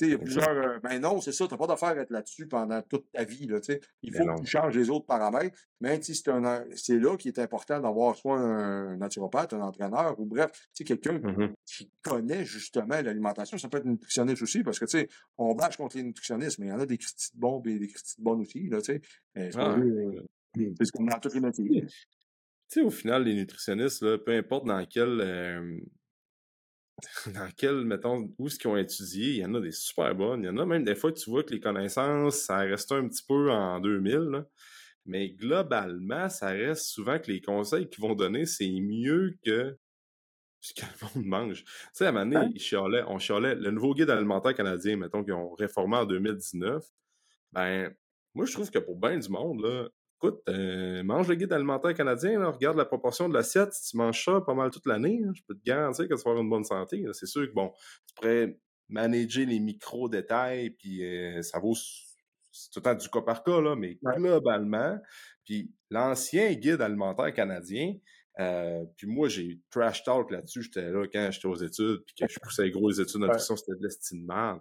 il y a plusieurs. Euh, ben non, c'est ça, tu n'as pas d'affaire à être là-dessus pendant toute ta vie. Là, il faut que tu changes les autres paramètres. Mais c'est là qu'il est important d'avoir soit un naturopathe, un entraîneur, ou bref, quelqu'un mmh qui connaît justement l'alimentation. Ça peut être nutritionniste aussi, parce que tu sais, on bâche contre les nutritionnistes, mais il y en a des critiques bombes et des critiques bonnes aussi. Là, tu sais. c'est ah, euh, comme dans toutes les métiers. Tu sais, au final, les nutritionnistes, là, peu importe dans quel. Euh, <laughs> dans quel, mettons, où ce qu'ils ont étudié, il y en a des super bonnes. Il y en a même des fois, tu vois que les connaissances, ça reste un petit peu en 2000. Mais globalement, ça reste souvent que les conseils qu'ils vont donner, c'est mieux que ce que le monde mange. Tu sais, à un moment donné, on chialait, le nouveau guide alimentaire canadien, mettons, qu'ils ont réformé en 2019, ben, moi, je trouve que pour bien du monde, là, écoute, euh, mange le guide alimentaire canadien, regarde la proportion de l'assiette, si tu manges ça pas mal toute l'année, hein, je peux te garantir que tu vas avoir une bonne santé. C'est sûr que, bon, tu pourrais manager les micro-détails, puis euh, ça vaut tout le temps du cas par cas, là, mais globalement, puis l'ancien guide alimentaire canadien, Euh, puis moi, j'ai eu trash talk là-dessus. J'étais là quand j'étais aux études, puis que je <laughs> poussais les gros les études de nutrition, c'était de l'estime mal.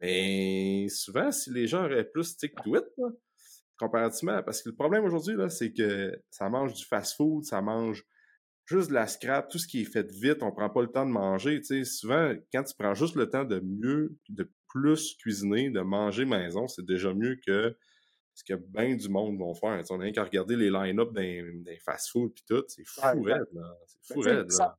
Mais souvent, si les gens auraient plus stick to it, comparativement, parce que le problème aujourd'hui, là, c'est que ça mange du fast-food, ça mange juste de la scrap, tout ce qui est fait vite, on prend pas le temps de manger. Tu sais, souvent, quand tu prends juste le temps de mieux, de plus cuisiner, de manger maison, c'est déjà mieux que ce que bien du monde vont faire. on a rien qu'à regarder les line-up des, fast-food puis tout, c'est fou raide, là. C'est fou raide, là.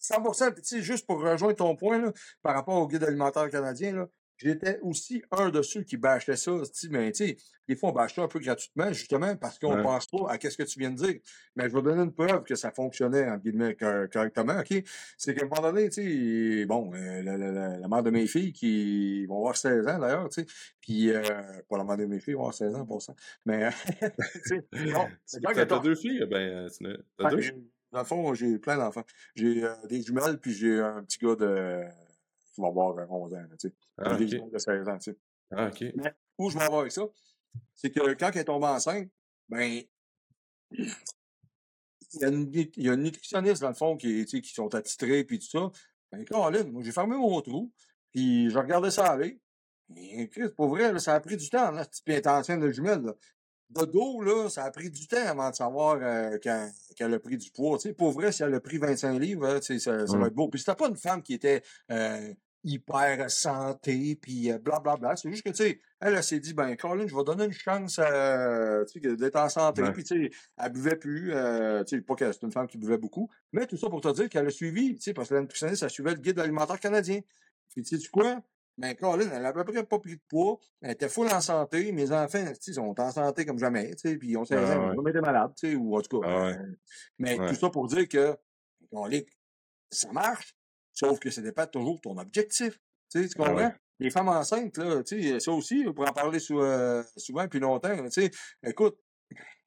100%, juste pour rejoindre ton point, là, par rapport au guide alimentaire canadien, là, j'étais aussi un de ceux qui bâchaient ça. Mais tu sais, des fois, on bâche ça un peu gratuitement, justement, parce qu'on pense pas à ce que tu viens de dire. Mais je vais donner une preuve que ça fonctionnait, en guillemets, correctement, OK? C'est qu'à un moment donné, tu sais, bon, euh, la, mère de mes filles qui vont avoir 16 ans, d'ailleurs, tu sais, puis, euh, pas la mère de mes filles vont avoir 16 ans, pour ça. Mais, <laughs> tu sais, <laughs> c'est T'as deux filles? Ben, t'as deux? Dans le fond, j'ai plein d'enfants. J'ai euh, des jumelles, puis j'ai un petit gars de qui va avoir 11 ans, tu sais. Ah, des de 16 ans, tu sais. Ah, OK. Mais où je vais avoir avec ça, c'est que quand elle est tombée enceinte, ben, il y, a une, il y a une nutritionniste, dans le fond, qui, qui sont attitrés, puis tout ça. Ben, Caroline, moi, j'ai fermé mon trou, puis je regardais ça aller. Et, pour vrai, ça a pris du temps, là, cette petite enceinte de jumelle, là. De dos, là, ça a pris du temps avant de savoir euh, qu'elle a pris du poids. Tu sais, pour vrai, si elle a pris 25 livres, hein, tu sais, ça, ça va être beau. Puis c'était pas une femme qui était euh, hyper santé, puis blablabla. Bla, bla. C'est juste que, tu sais, elle, elle, s'est dit, ben, Colin, je vais donner une chance euh, d'être en santé. Puis, tu sais, elle buvait plus. Euh, tu sais, pas que c'est une femme qui buvait beaucoup. Mais tout ça pour te dire qu'elle a suivi, tu sais, parce que la nutritionniste, elle suivait le guide alimentaire canadien. Puis, tu sais, quoi? Ben, Colin, elle a à peu près pas pris de poids. Elle était full en santé. Mes enfants, ils sont en santé comme jamais, tu sais, puis on s'est ah, jamais été malade, tu sais, ou en tout cas. Ah, euh, mais tout ça pour dire que, Colin, ça marche. Sauf que ce n'est pas toujours ton objectif. Tu, sais, tu ah comprends? Les femmes enceintes, là, tu sais, ça aussi, on pourrait en parler euh, souvent puis longtemps. Tu sais, écoute,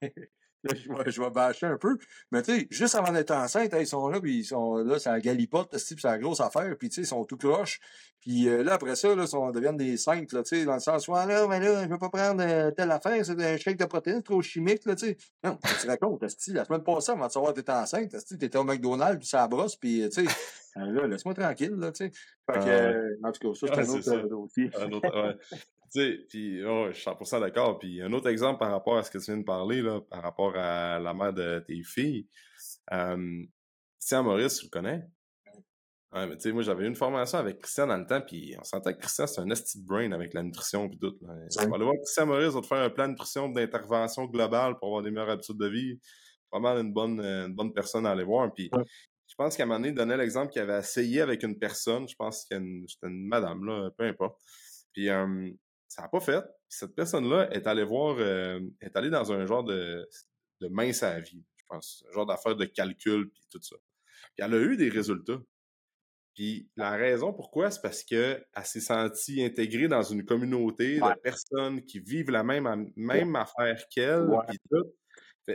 <laughs> <laughs> je vais, je vais bâcher un peu. Mais tu sais, juste avant d'être enceinte, ils sont là, puis ils sont là, ça galipote, c'est la grosse affaire, puis tu sais, ils sont tout croches. Puis euh, là, après ça, là, ils deviennent des saintes, là, tu sais, dans le sens, ouais, là, mais là, je veux pas prendre euh, telle affaire, c'est un shake de protéines trop chimique, là, tu sais. Non, tu te racontes, la semaine passée, avant de savoir que t'étais enceinte, t'étais au McDonald's, puis ça brosse, puis tu sais, <laughs> là, laisse-moi tranquille, là, tu sais. Fait que, euh, en tout cas, ça, c'est un autre dossier. Un autre, ouais. Sais, puis oh, je suis 100% d'accord. Puis un autre exemple par rapport à ce que tu viens de parler, là, par rapport à la mère de tes filles. Euh, Christian Maurice, tu le connais? Ouais, mais tu sais, moi, j'avais eu une formation avec Christian dans le temps, puis on sentait que Christian, c'est un esti brain avec la nutrition puis tout. Là. On va aller voir Christian Maurice, va te faire un plan de nutrition d'intervention globale pour avoir des meilleures habitudes de vie. Vraiment une bonne, une bonne personne à aller voir. Puis je pense qu'à un moment donné, il donnait l'exemple qu'il avait essayé avec une personne, je pense que c'était une, madame, là, peu importe. Puis ça n'a pas fait. cette personne-là est allée voir, euh, est allée dans un genre de, de mince à vie, je pense, un genre d'affaire de calcul, puis tout ça. Puis elle a eu des résultats. Puis la raison pourquoi, c'est parce qu'elle s'est sentie intégrée dans une communauté de personnes qui vivent la même, même affaire qu'elle,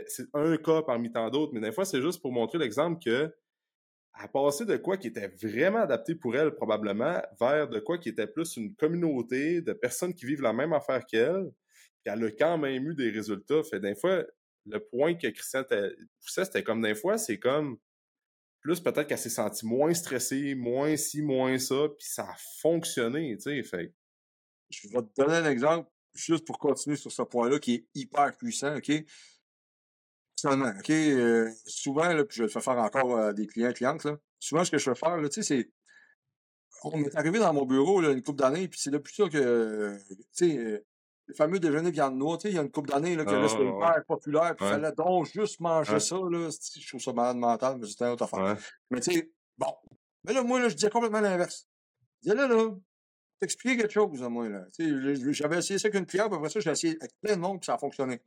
C'est un cas parmi tant d'autres, mais des fois, c'est juste pour montrer l'exemple que à passer de quoi qui était vraiment adapté pour elle, probablement, vers de quoi qui était plus une communauté de personnes qui vivent la même affaire qu'elle, puis elle a quand même eu des résultats. Fait des fois, le point que Christian poussait, c'était comme des fois, c'est comme plus peut-être qu'elle s'est sentie moins stressée, moins ci, moins ça, puis ça a fonctionné, tu sais, fait. Je vais te donner un exemple, juste pour continuer sur ce point-là, qui est hyper puissant, OK? Seulement, OK? Euh, souvent, là, puis je le fais faire encore à des clients, clientes, là. Souvent, ce que je fais faire, là, tu sais, c'est. On est arrivé dans mon bureau, là, une couple d'années, puis c'est là plus ça que, tu sais, euh, le fameux déjeuner viande noire, tu sais, il y a une couple d'années, là, que là, c'était hyper populaire, puis il fallait donc juste manger ça, là. Je trouve ça malade mental, mais c'était une autre affaire. Mais tu sais, bon. Mais là, moi, là, je disais complètement l'inverse. Je disais, là, là, t'expliquer quelque chose à moi, là. Tu sais, j'avais essayé ça avec une cliente, puis après ça, j'ai essayé avec plein de monde, puis ça a fonctionné.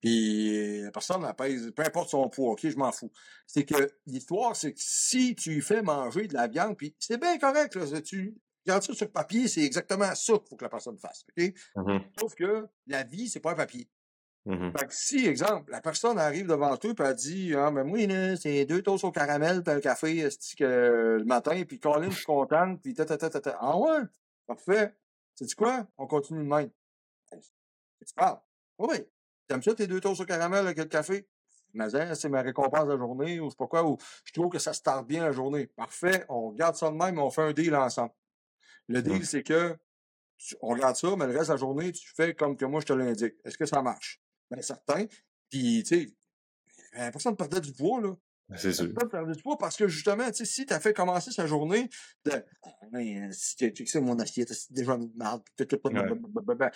Puis la personne la pèse, peu importe son poids, ok, je m'en fous. C'est que l'histoire, c'est que si tu lui fais manger de la viande, puis c'est bien correct, là, tu regardes ça sur papier, c'est exactement ça qu'il faut que la personne fasse, ok? Mmh Sauf que la vie, c'est pas un papier. Mmh fait que si, exemple, la personne arrive devant toi et elle dit Ah, mais moi, c'est deux toasts au caramel puis un café que, le matin, puis Colin, je suis contente, puis ta, ta, ta, ta, Ah ouais? Parfait. Sais-tu quoi? On continue de même. Tu parles. Oui. T'aimes ça tes deux toasts au caramel avec le café? c'est ma récompense de la journée, ou je sais pas quoi, ou je trouve que ça start bien la journée. Parfait, on regarde ça de même, on fait un deal ensemble. Le deal, c'est que on regarde ça, mais le reste de la journée, tu fais comme que moi je te l'indique. Est-ce que ça marche? Bien, certain. Puis, tu sais, personne ne perdait du poids, là. Ben, c'est sûr. Perdait du poids parce que justement, tu sais, si tu as fait commencer sa journée de ah, ben, si tu sais, mon assiette, c'est déjà une merde, ben,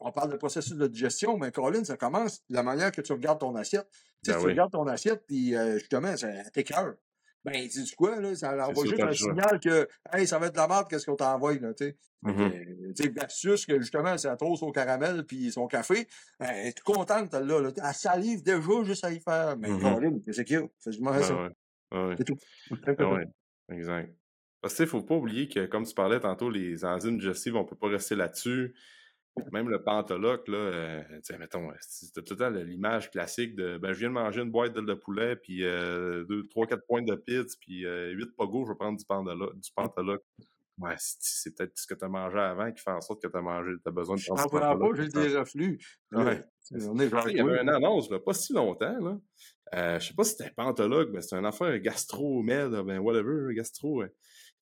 on parle de processus de digestion, mais Colin, ça commence de la manière que tu regardes ton assiette. Tu, sais, ben tu regardes ton assiette, puis euh, justement, ça t'écœure. Ben, tu quoi, là? Ça envoie juste un signal que, hey, ça va être de la merde, qu'est-ce qu'on t'envoie, là, tu sais? Mm-hmm. Tu sais, versus que, justement, c'est la toast au caramel puis son café, ben, tu es contente, là, là. Elle salive déjà juste à y faire. Mais, mm c'est qu'il y a. C'est du ça. Ouais. Ouais. C'est tout. Ouais. Exact. Parce que, faut pas oublier que, comme tu parlais tantôt, les enzymes digestives, on peut pas rester là-dessus. Même le pantoloc, là, euh, mettons, c'était tout le temps l'image classique de ben, je viens de manger une boîte de poulet, puis euh, deux, trois, quatre points de pizza, puis euh, huit pogos, je vais prendre du, pantoloc. Du pantoloc. Ouais, c'est peut-être ce que tu as mangé avant qui fait en sorte que tu as mangé, tu as besoin de prendre du pantoloc. pas, j'ai des reflux. Ouais. On est Il y avait une annonce, là, pas si longtemps, là. Euh, je sais pas si c'était pantologue, mais c'était une affaire gastro-med, ben whatever, gastro.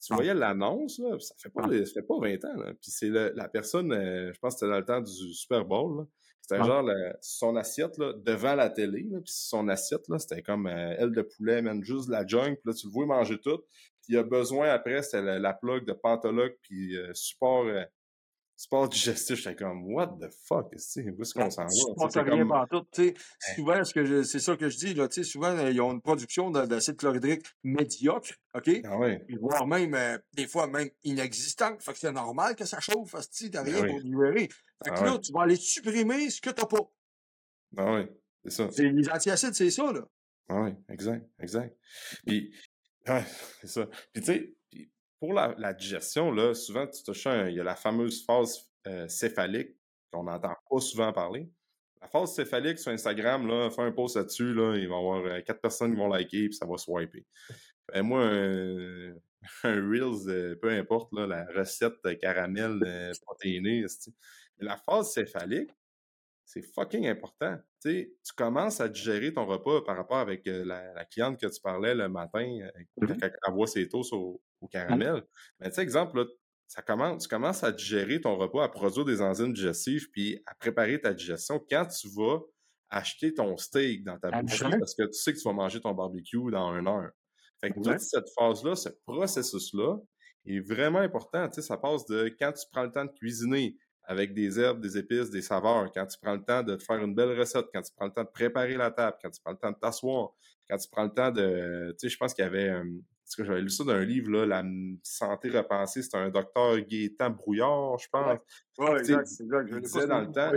Tu voyais l'annonce, ça fait pas, ça fait pas 20 ans. Là. Puis c'est la personne, euh, je pense que c'était dans le temps du Super Bowl. C'était genre son assiette là, devant la télé. Là, puis son assiette, c'était comme euh, aile de poulet, même juste de la junk. Puis là, tu le vois manger tout. Puis il a besoin après, c'était la, la plug de Pantologue puis euh, support sport digestif, j'étais comme, what the fuck, où est-ce qu'on s'en va? C'est rien comme... tout, tu sais. Souvent, c'est ça que je dis, là, tu sais, souvent, ils ont une production d'acide chlorhydrique médiocre, OK? Ah oui. Voire même, euh, des fois, même inexistante. Fait que c'est normal que ça chauffe, tu t'as rien pour libérer. Fait que ah là, tu vas aller supprimer ce que t'as pas. Ah oui, c'est ça. Les antiacides, c'est ça, là. Ah oui, exact, exact. Puis, ouais, c'est ça. Puis, tu sais, pour la, digestion, là, souvent, tu touches il y a la fameuse phase euh, céphalique qu'on n'entend pas souvent parler. La phase céphalique sur Instagram, là, fais un post là-dessus, là, il va y avoir euh, quatre personnes qui vont liker, puis ça va swiper. moi, un, <laughs> Reels, peu importe, là, la recette de caramel protéiné. la phase céphalique, c'est fucking important. tu commences à digérer ton repas par rapport avec euh, la, cliente que tu parlais le matin, quand elle voit ses toasts au, au caramel. Mais tu sais, exemple, là, ça commence, tu commences à digérer ton repas, à produire des enzymes digestives, puis à préparer ta digestion quand tu vas acheter ton steak dans ta boucherie parce que tu sais que tu vas manger ton barbecue dans une heure. Fait que toute cette phase-là, ce processus-là est vraiment important. Tu sais, ça passe de quand tu prends le temps de cuisiner avec des herbes, des épices, des saveurs, quand tu prends le temps de te faire une belle recette, quand tu prends le temps de préparer la table, quand tu prends le temps de t'asseoir, quand tu prends le temps de... Tu sais, je pense qu'il y avait... Parce que j'avais lu ça dans un livre, là, La santé repensée, c'est un docteur Gaétan Brouillard, je pense. Oui, exact, exact. Je disais dans le temps,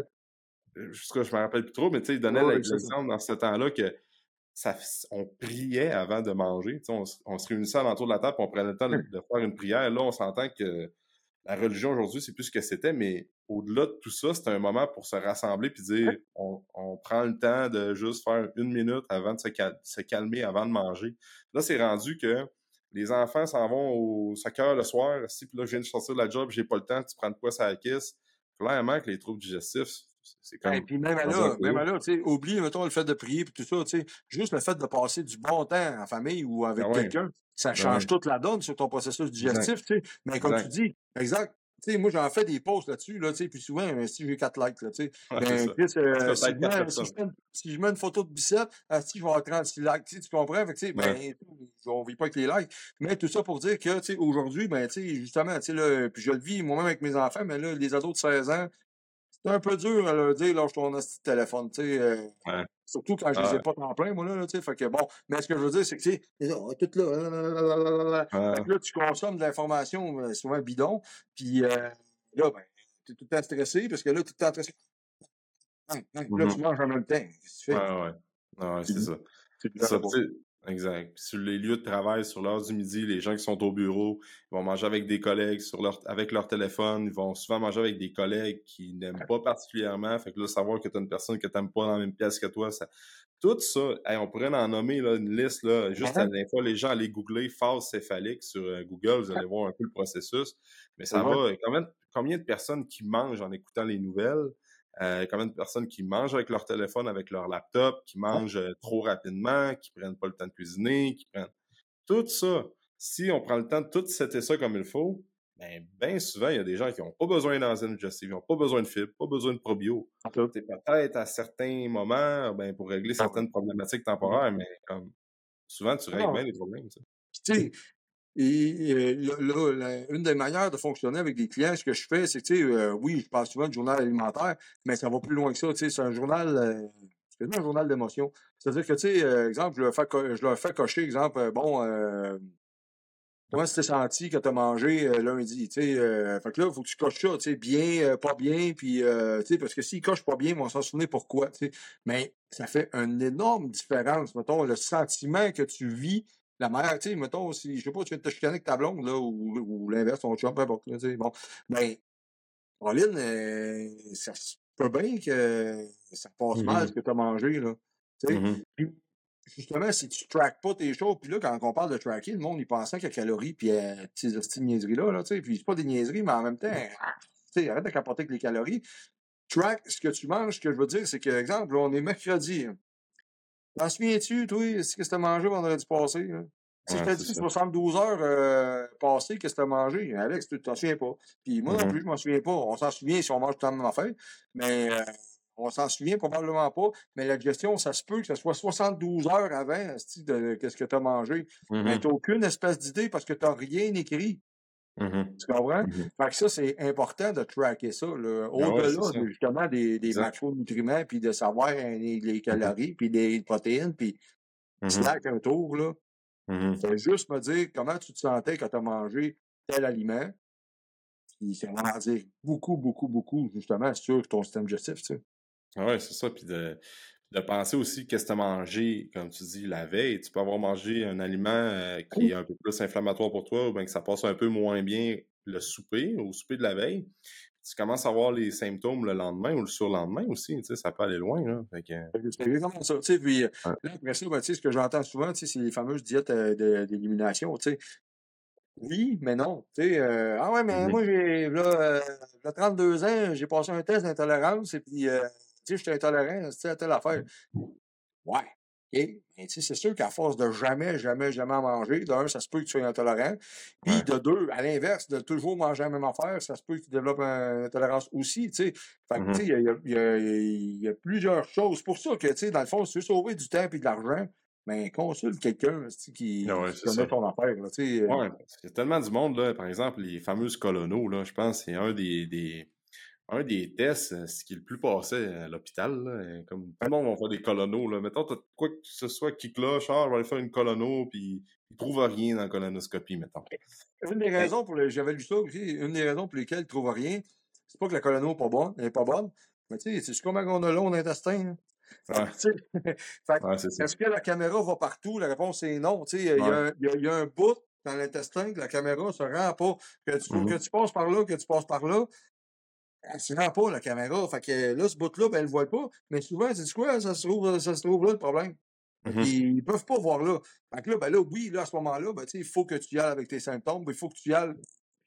euh, je me rappelle plus trop, mais il donnait l'exemple dans ce temps-là que ça, on priait avant de manger. On, on, se réunissait autour de la table, on prenait le temps de, <laughs> de, faire une prière. Là, on s'entend que la religion aujourd'hui, c'est plus ce que c'était, mais au-delà de tout ça, c'était un moment pour se rassembler puis dire on, prend le temps de juste faire une minute avant de se, calmer, avant de manger. Là, c'est rendu que les enfants s'en vont au soccer le soir. Si, puis là, je viens de sortir de la job, j'ai pas le temps, tu prends de quoi ça caisse. Clairement que les troubles digestifs, c'est comme. Et puis même là, même là, tu sais, oublie, mettons, le fait de prier et tout ça, tu sais, juste le fait de passer du bon temps en famille ou avec ben quelqu'un, ça ben change toute la donne sur ton processus digestif, tu sais. Mais comme tu dis, exact, sais, moi, j'en fais des posts là-dessus, là, tu sais, puis souvent, euh, si j'ai 4 likes, là, tu sais, ben, Chris, euh, si, je mets, si, je mets, si, je mets, une photo de biceps, si je vais avoir 36 likes, tu, comprends? Fait que, tu sais, ben, on vit pas avec les likes. Mais tout ça pour dire que, tu sais, aujourd'hui, ben, tu sais, justement, tu sais, là, puis je le vis moi-même avec mes enfants, mais là, les ados de 16 ans, c'est un peu dur à leur dire, lâche ton petit téléphone, tu sais. Euh, ouais. Surtout quand je les ai pas en plein, moi, là, tu sais. Fait que bon, mais ce que je veux dire, c'est que, tu sais, tout là, fait que là, tu consommes de l'information souvent bidon, puis euh, là, ben, tu es tout le temps stressé, parce que là, tout le temps stressé. Là, mmh tu manges en même temps. Qu'est-ce que tu fais? Ouais, ouais. ouais c'est ça. C'est ça. Exact. sur les lieux de travail, sur l'heure du midi, les gens qui sont au bureau, ils vont manger avec des collègues sur leur, avec leur téléphone. Ils vont souvent manger avec des collègues qui n'aiment pas particulièrement. Fait que là, savoir que tu as une personne que tu n'aimes pas dans la même pièce que toi, ça... tout ça, on pourrait en nommer là, une liste. Là, juste à la fois, les gens allaient googler phase céphalique sur euh, Google, vous allez voir un peu le processus. Mais ça va, combien, combien de personnes qui mangent en écoutant les nouvelles? Euh, combien de personnes qui mangent avec leur téléphone, avec leur laptop, qui mangent euh, trop rapidement, qui prennent pas le temps de cuisiner, qui prennent tout ça. Si on prend le temps de tout setter ça comme il faut, ben, bien souvent, il y a des gens qui n'ont pas besoin d'enzymes digestive, ils n'ont pas besoin de fibres, pas besoin de probio. C'est peut-être à certains moments, ben, pour régler ah. certaines problématiques temporaires, mais comme souvent, tu règles bien les problèmes. Tu sais, et, là, une des manières de fonctionner avec des clients, ce que je fais, c'est que, tu sais, euh, oui, je parle souvent de journal alimentaire, mais ça va plus loin que ça. C'est un journal, euh, un journal d'émotion. C'est-à-dire que, tu sais, euh, exemple, je leur, fais, je fais cocher, exemple, bon, comment tu t'es senti quand tu as mangé lundi, tu sais. fait que là, il faut que tu coches ça, tu sais, bien, pas bien, puis, tu sais, parce que s'ils cochent pas bien, ils vont s'en souvenir pourquoi, tu sais. Mais ça fait une énorme différence, mettons, le sentiment que tu vis la mère, tu sais, mettons, si, je sais pas, tu viens de te chicaner avec ta blonde, là, ou, ou l'inverse, ton chum, peu importe, tu sais, bon, ben, Pauline, euh, ça se peut bien que ça passe mal ce mmh que tu as mangé, là, tu sais. Mmh justement, si tu traques pas tes choses, puis là, quand on parle de tracker, le monde, il pensait qu'il y a calories, puis euh, ces petites niaiseries-là, là, tu sais, puis c'est pas des niaiseries, mais en même temps, tu sais, arrête de capoter avec les calories. Track ce que tu manges, ce que je veux dire, c'est que, exemple, on est mercredi, hein. T'en souviens-tu, toi, ce que tu as mangé vendredi passé? Hein? Si je t'ai dit 72 heures euh, passées, qu'est-ce que tu as mangé? Alex, tu t'en souviens pas. Puis moi non mm-hmm. plus, je m'en souviens pas. On s'en souvient si on mange tout le même affaire, mais euh, on s'en souvient probablement pas. Mais la digestion, ça se peut que ce soit 72 heures avant de qu'est-ce que tu as mangé. Mais mm-hmm. tu n'as aucune espèce d'idée parce que tu n'as rien écrit. Mmh tu comprends? Mmh fait que ça, c'est important de tracker ça. Ah Au-delà, justement, des, des macronutriments, puis de savoir hein, les, les, mmh calories, puis des protéines, puis snack un tour, là. C'est juste me dire comment tu te sentais quand tu as mangé tel aliment. Puis c'est vraiment dire beaucoup, beaucoup, beaucoup, justement, sur ton système digestif, tu sais. Ah ouais, c'est ça. Puis de, de penser aussi qu'est-ce que tu as mangé, comme tu dis, la veille. Tu peux avoir mangé un aliment euh, qui est un peu plus inflammatoire pour toi ou bien que ça passe un peu moins bien le souper, au souper de la veille. Tu commences à avoir les symptômes le lendemain ou le surlendemain aussi, tu sais, ça peut aller loin, là. C'est exactement ça, tu sais, puis euh, là, après ça, ben, tu sais, ce que j'entends souvent, tu sais, c'est les fameuses diètes euh, d'élimination, tu sais. Oui, mais non. Tu sais, ah ouais, mais mmh moi, j'ai, là, 32 ans, j'ai passé un test d'intolérance et puis sais, je suis intolérant à telle affaire. Ouais. OK. Mais tu sais, c'est sûr qu'à force de jamais, jamais, jamais manger, d'un, ça se peut que tu sois intolérant. Puis de deux, à l'inverse, de toujours manger la même affaire, ça se peut que tu développes une intolérance aussi, tu sais. Fait que, tu sais, mmh il y a, y, a, plusieurs choses. pour ça que, tu sais, dans le fond, si tu veux sauver du temps et de l'argent, ben, consulte quelqu'un qui, ah ouais, connaît ton affaire. Là, euh. ouais, il y a tellement du monde, là, par exemple, les fameuses colonos, là, je pense c'est un des, des, un des tests, euh, ce qui est le plus passé à l'hôpital, euh, comme tout le monde va faire des colonos, là. Mettons, quoi que ce soit qui cloche, ah, je vais aller faire une colono, puis il trouve rien dans la colonoscopie, mettons. Une des raisons pour lesquelles, j'avais lu ça aussi, une des raisons pour lesquelles il trouve rien, c'est pas que la colono n'est pas bonne, elle est pas bonne, mais tu sais, c'est comme on a long d'intestin. Est-ce que la caméra va partout? La réponse est non. Il y, y, a un bout dans l'intestin que la caméra ne se rend pas. Que tu, mmh que tu passes par là, que tu passes par là, elle se rend pas, la caméra. Fait que là, ce bout-là, ben, elle le voit pas. Mais souvent, c'est quoi? Ça se trouve, ça se trouve là, le problème? Mmh ils ne peuvent pas voir là. Fait que là, ben là, oui, là, à ce moment-là, ben, il faut que tu y ailles avec tes symptômes, il faut que tu y ailles.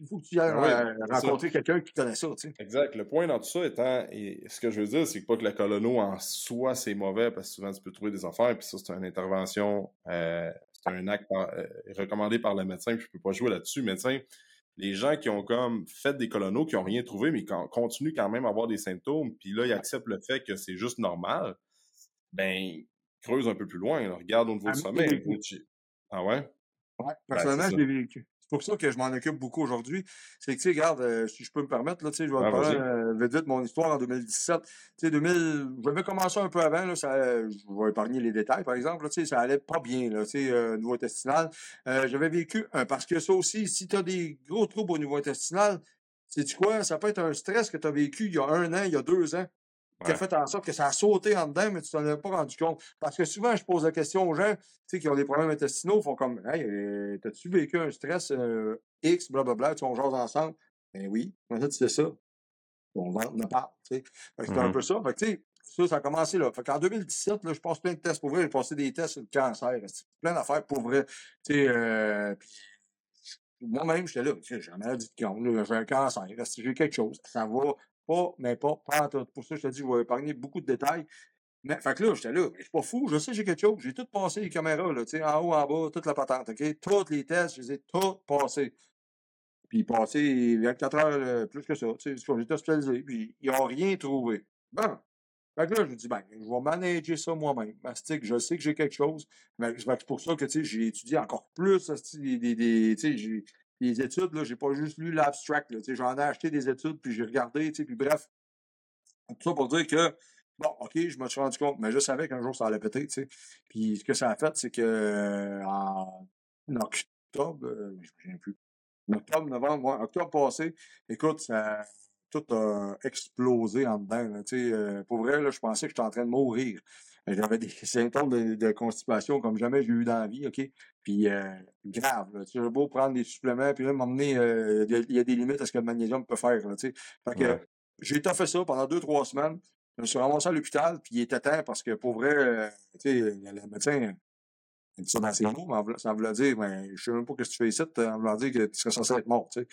Il faut que tu y ailles ben euh, rencontrer quelqu'un qui connaît ça. sais. Exact. Le point dans tout ça étant, et ce que je veux dire, c'est pas que la colono en soi, c'est mauvais, parce que souvent, tu peux trouver des affaires, puis ça, c'est une intervention, euh, c'est un acte euh, recommandé par le médecin, puis je peux pas jouer là-dessus. Médecin, les gens qui ont comme fait des colonos, qui n'ont rien trouvé, mais qui continuent quand même à avoir des symptômes, puis là, ils acceptent le fait que c'est juste normal, ben, creuse un peu plus loin. Regarde au niveau du sommeil. Ah ouais? Ouais, ben, personnellement, je l'ai vécu pour ça que je m'en occupe beaucoup aujourd'hui. C'est que, tu sais, regarde, euh, si je peux me permettre, là, tu sais, je vais ah, parler euh, vite, vite mon histoire en 2017. Tu sais, 2000, j'avais commencé un peu avant, là, ça, je vais épargner les détails, par exemple, tu sais, ça allait pas bien, là, tu sais, euh, niveau intestinal. j'avais vécu, parce que ça aussi, si tu as des gros troubles au niveau intestinal, sais-tu quoi, ça peut être un stress que tu as vécu il y a un an, il y a deux ans qui a fait en sorte que ça a sauté en dedans, mais tu t'en as pas rendu compte. Parce que souvent, je pose la question aux gens, tu sais, qui ont des problèmes intestinaux, ils font comme, hey, euh, t'as-tu vécu un stress euh, X, blablabla, tu on jase ensemble. Ben oui, en fait, c'est ça. On en parle, tu sais. C'est un mm-hmm. peu ça. Fait que, tu sais, ça, ça a commencé là. Fait qu'en 2017, là, je passe plein de tests pour vrai. J'ai passé des tests sur le cancer. Plein d'affaires pour vrai. Tu sais, euh, moi-même, j'étais là. J'ai une maladie de con, j'ai un cancer, j'ai quelque chose. Ça va Pas, mais pas, pas Pour ça, je te dis, je vais épargner beaucoup de détails. Mais, fait que là, j'étais là, je suis pas fou, je sais j'ai quelque chose. J'ai tout passé les caméras, là, tu sais, en haut, en bas, toute la patente, OK? Tous les tests, je les ai tous passés. Puis passé 24 heures euh, plus que ça, tu sais, j'ai hospitalisé, puis ils n'ont rien trouvé. Bon. Fait que là, je me dis, ben, je vais manager ça moi-même. Mastic, je sais que j'ai quelque chose? Mais c'est pour ça que, tu sais, j'ai étudié encore plus, tu sais, les études, là, j'ai pas juste lu l'abstract, tu sais, j'en ai acheté des études, puis j'ai regardé, tu sais, puis bref. Tout ça pour dire que, bon, OK, je me suis rendu compte, mais je savais qu'un jour ça allait péter, tu sais. Puis ce que ça a fait, c'est que, euh, en octobre, euh, plus, octobre, novembre, octobre passé, écoute, ça tout a explosé en dedans. Euh, pour vrai, là, je pensais que j'étais en train de mourir. J'avais des <laughs> symptômes de, constipation comme jamais j'ai eu dans la vie, OK? Puis euh, grave, là. Tu beau prendre des suppléments, puis là, m'emmener, euh, il y, a des limites à ce que le magnésium peut faire, tu sais. Fait que j'ai fait ça pendant deux, trois semaines. Je me suis ramassé à l'hôpital, puis il était temps parce que pour vrai, tu sais, le médecin, il dit ça dans ses mots, mais ça voulait dire, ben, je sais même pas ce que tu fais ici, en voulant dire que tu serais censé être mort, tu sais.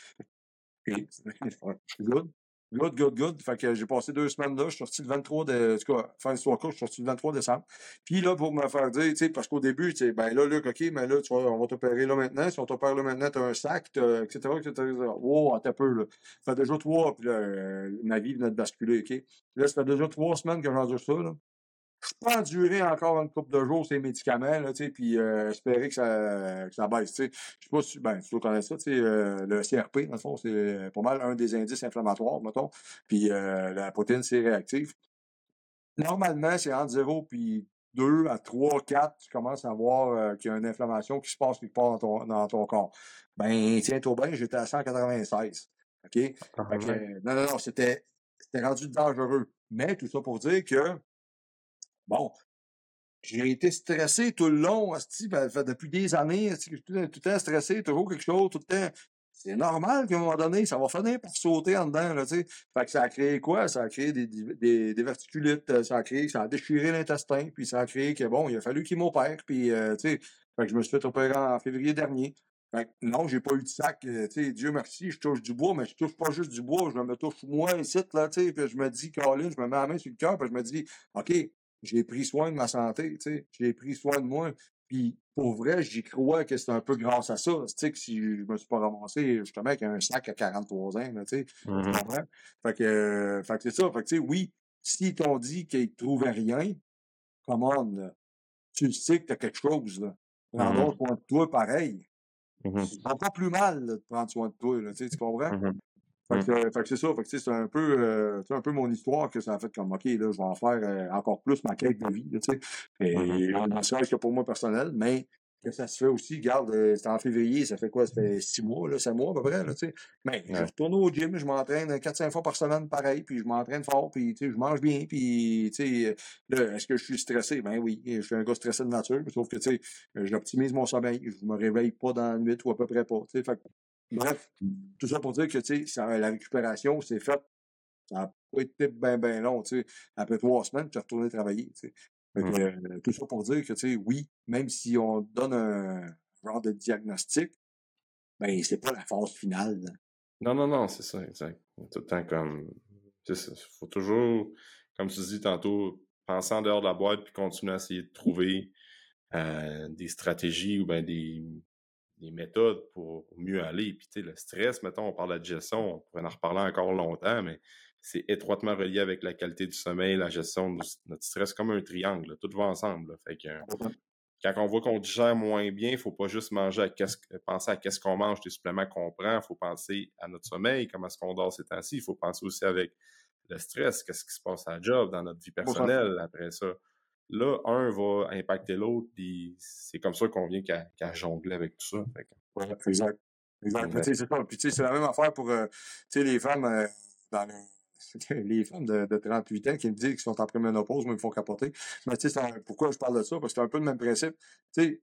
<laughs> Good. Good, good. Fait que j'ai passé deux semaines là. Je suis sorti le 23 de, en tout cas, fin histoire courte, je suis sorti le 23 décembre. Puis là, pour me faire dire, tu sais, parce qu'au début, tu sais, ben là, Luc, OK, mais là, tu vois, on va t'opérer là maintenant. Si on t'opère là maintenant, t'as un sac, etc., etc., etc. Attends un peu, là. Ça fait déjà trois, puis là, euh, ma vie venait de basculer, OK? Là, ça fait déjà trois semaines que j'endure ça, là je peux endurer encore une couple de jours ces médicaments, là, puis euh, espérer que ça, que ça baisse. sais. Je sais pas si ben, tu connais ça, euh, le CRP, dans le fond, c'est pas mal un des indices inflammatoires, mettons. Puis euh, la protéine, c'est réactif. Normalement, c'est entre 0 puis 2 à 3, 4, tu commences à voir euh, qu'il y a une inflammation qui se passe quelque part dans ton, dans ton corps. Ben, tiens-toi bien, j'étais à 196. OK? Ah, non, non, non, c'était rendu dangereux. Mais tout ça pour dire que Bon, j'ai été stressé tout le long, ben, depuis des années, tout, le temps stressé, toujours quelque chose, tout le temps. C'est normal qu'à un moment donné, ça va finir par sauter en dedans, tu Fait que ça a créé quoi? Ça a créé des, des, verticulites, euh, ça a créé, ça a déchiré l'intestin, puis ça a créé que, bon, il a fallu qu'il m'opère, puis, euh, tu sais, fait que je me suis fait opérer en février dernier. Fait que non, j'ai pas eu de sac, euh, sais, Dieu merci, je touche du bois, mais je touche pas juste du bois, je me touche moi ici, là, tu sais, puis je me dis, Caroline, je me mets la main sur le cœur, puis je me dis, OK, j'ai pris soin de ma santé, tu sais, j'ai pris soin de moi. Puis pour vrai, j'y crois que c'est un peu grâce à ça. Tu sais, que si je me suis pas ramassé justement avec un sac à 43 ans, tu sais, mmh Fait que, fait que c'est ça. Fait que tu sais, oui, s'ils t'ont dit qu'ils trouvaient rien, comment tu sais que tu as quelque chose, là. Prends mmh soin de toi pareil. Mmh c'est pas plus mal de prendre soin de toi, là, tu comprends? Fait que, mmh. fait que c'est ça. Fait que c'est un peu euh, un peu mon histoire que ça a fait comme OK, là, je vais en faire euh, encore plus ma quête de vie. tu sais. Et mmh en sens que pour moi personnel, mais que ça se fait aussi, garde, euh, c'est en février, ça fait quoi? Ça fait six mois, là, sept mois à peu près, là, tu sais. Mais je retourne au gym, je m'entraîne 4-5 fois par semaine pareil, puis je m'entraîne fort, puis tu sais, je mange bien, puis tu sais, là, est-ce que je suis stressé? Ben oui, je suis un gars stressé de nature, sauf que tu sais, j'optimise mon sommeil, je me réveille pas dans la nuit ou à peu près pas. Tu sais, fait Bref, tout ça pour dire que tu sais, la récupération, c'est fait. Ça n'a pas été bien, bien long. Tu sais. Après trois semaines, tu es retourné travailler. Tu sais. Euh, tout ça pour dire que, tu sais, oui, même si on donne un genre de diagnostic, ben, c'est pas la phase finale. Non, non, non, c'est ça, exact. Tout le temps comme. Il faut toujours, comme tu dis tantôt, penser en dehors de la boîte puis continuer à essayer de trouver euh, des stratégies ou ben des, des méthodes pour mieux aller. Puis, tu sais, le stress, mettons, on parle de gestion, on pourrait en reparler encore longtemps, mais c'est étroitement relié avec la qualité du sommeil, la gestion de notre stress, comme un triangle, tout va ensemble. Fait que, quand on voit qu'on digère moins bien, il ne faut pas juste manger à qu'est-ce, penser à qu'est-ce qu'on mange, les suppléments qu'on prend, il faut penser à notre sommeil, comment est-ce qu'on dort ces temps-ci, il faut penser aussi avec le stress, qu'est-ce qui se passe à la job, dans notre vie personnelle après ça là, un va impacter l'autre, puis c'est comme ça qu'on vient qu'à jongler avec tout ça. Oui, exact. Exact. C'est Puis c'est la même affaire pour euh, les femmes euh, dans <laughs> les femmes de, de, 38 ans qui me disent qu'ils sont en préménopause, mais ils me font capoter. Mais tu sais, pourquoi je parle de ça? Parce que c'est un peu le même principe. Tu sais,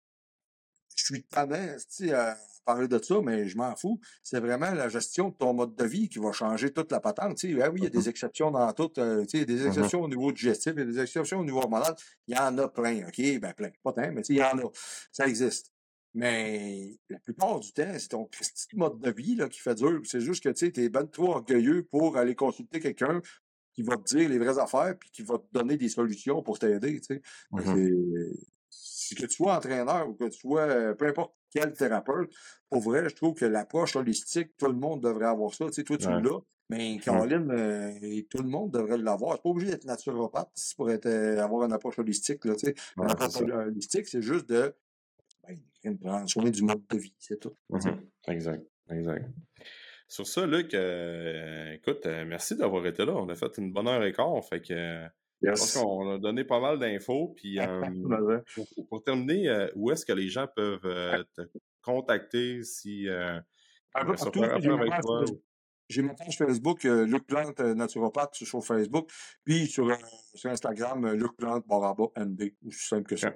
je suis tanné, tu sais, à parler de ça, mais je m'en fous. C'est vraiment la gestion de ton mode de vie qui va changer toute la patente. Tu sais, ah oui, il y a des mm-hmm. exceptions dans tout. Euh, tu sais, il y a des mm-hmm. exceptions au niveau digestif, il y a des exceptions au niveau hormonal. Il y en a plein, OK? Ben plein. Pas tant, mais tu sais, il y en a. Ça existe. Mais la plupart du temps, c'est ton petit mode de vie là, qui fait dur. C'est juste que tu es ben trop orgueilleux pour aller consulter quelqu'un qui va te dire les vraies affaires puis qui va te donner des solutions pour t'aider. Tu sais. Que tu sois entraîneur ou que tu sois euh, peu importe quel thérapeute, pour vrai, je trouve que l'approche holistique, tout le monde devrait avoir ça. Tu sais, toi, tu l'as, mais Caroline, euh, tout le monde devrait l'avoir. C'est pas obligé d'être naturopathe pour être, euh, avoir une approche holistique. Là, tu sais. une approche holistique, c'est juste de ben, prendre soin du mode de vie, c'est tout. Mmh exact, exact. Sur ça, Luc, écoute, merci d'avoir été là. On a fait une bonne heure et quart, fait que je pense qu'on a donné pas mal d'infos. Puis, <laughs> pour, terminer, où est-ce que les gens peuvent te contacter si euh, J'ai mon page Facebook, Luc Plante Naturopathe sur Facebook, puis sur, sur Instagram, Luc Plante Baraba MD, aussi simple que ça.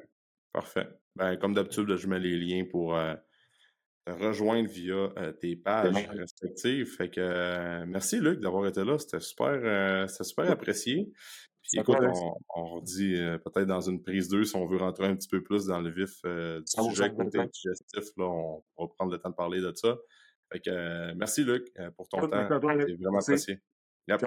Parfait. Ben, comme d'habitude, je mets les liens pour te rejoindre via tes pages respectives. Fait que merci Luc d'avoir été là. C'était super, super apprécié. Puis écoute, on, on redit euh, peut-être dans une prise 2, si on veut rentrer un petit peu plus dans le vif euh, du sujet côté digestif, là, on, va prendre le temps de parler de ça. Fait que, euh, merci Luc pour ton temps. C'est vraiment apprécié. Yep.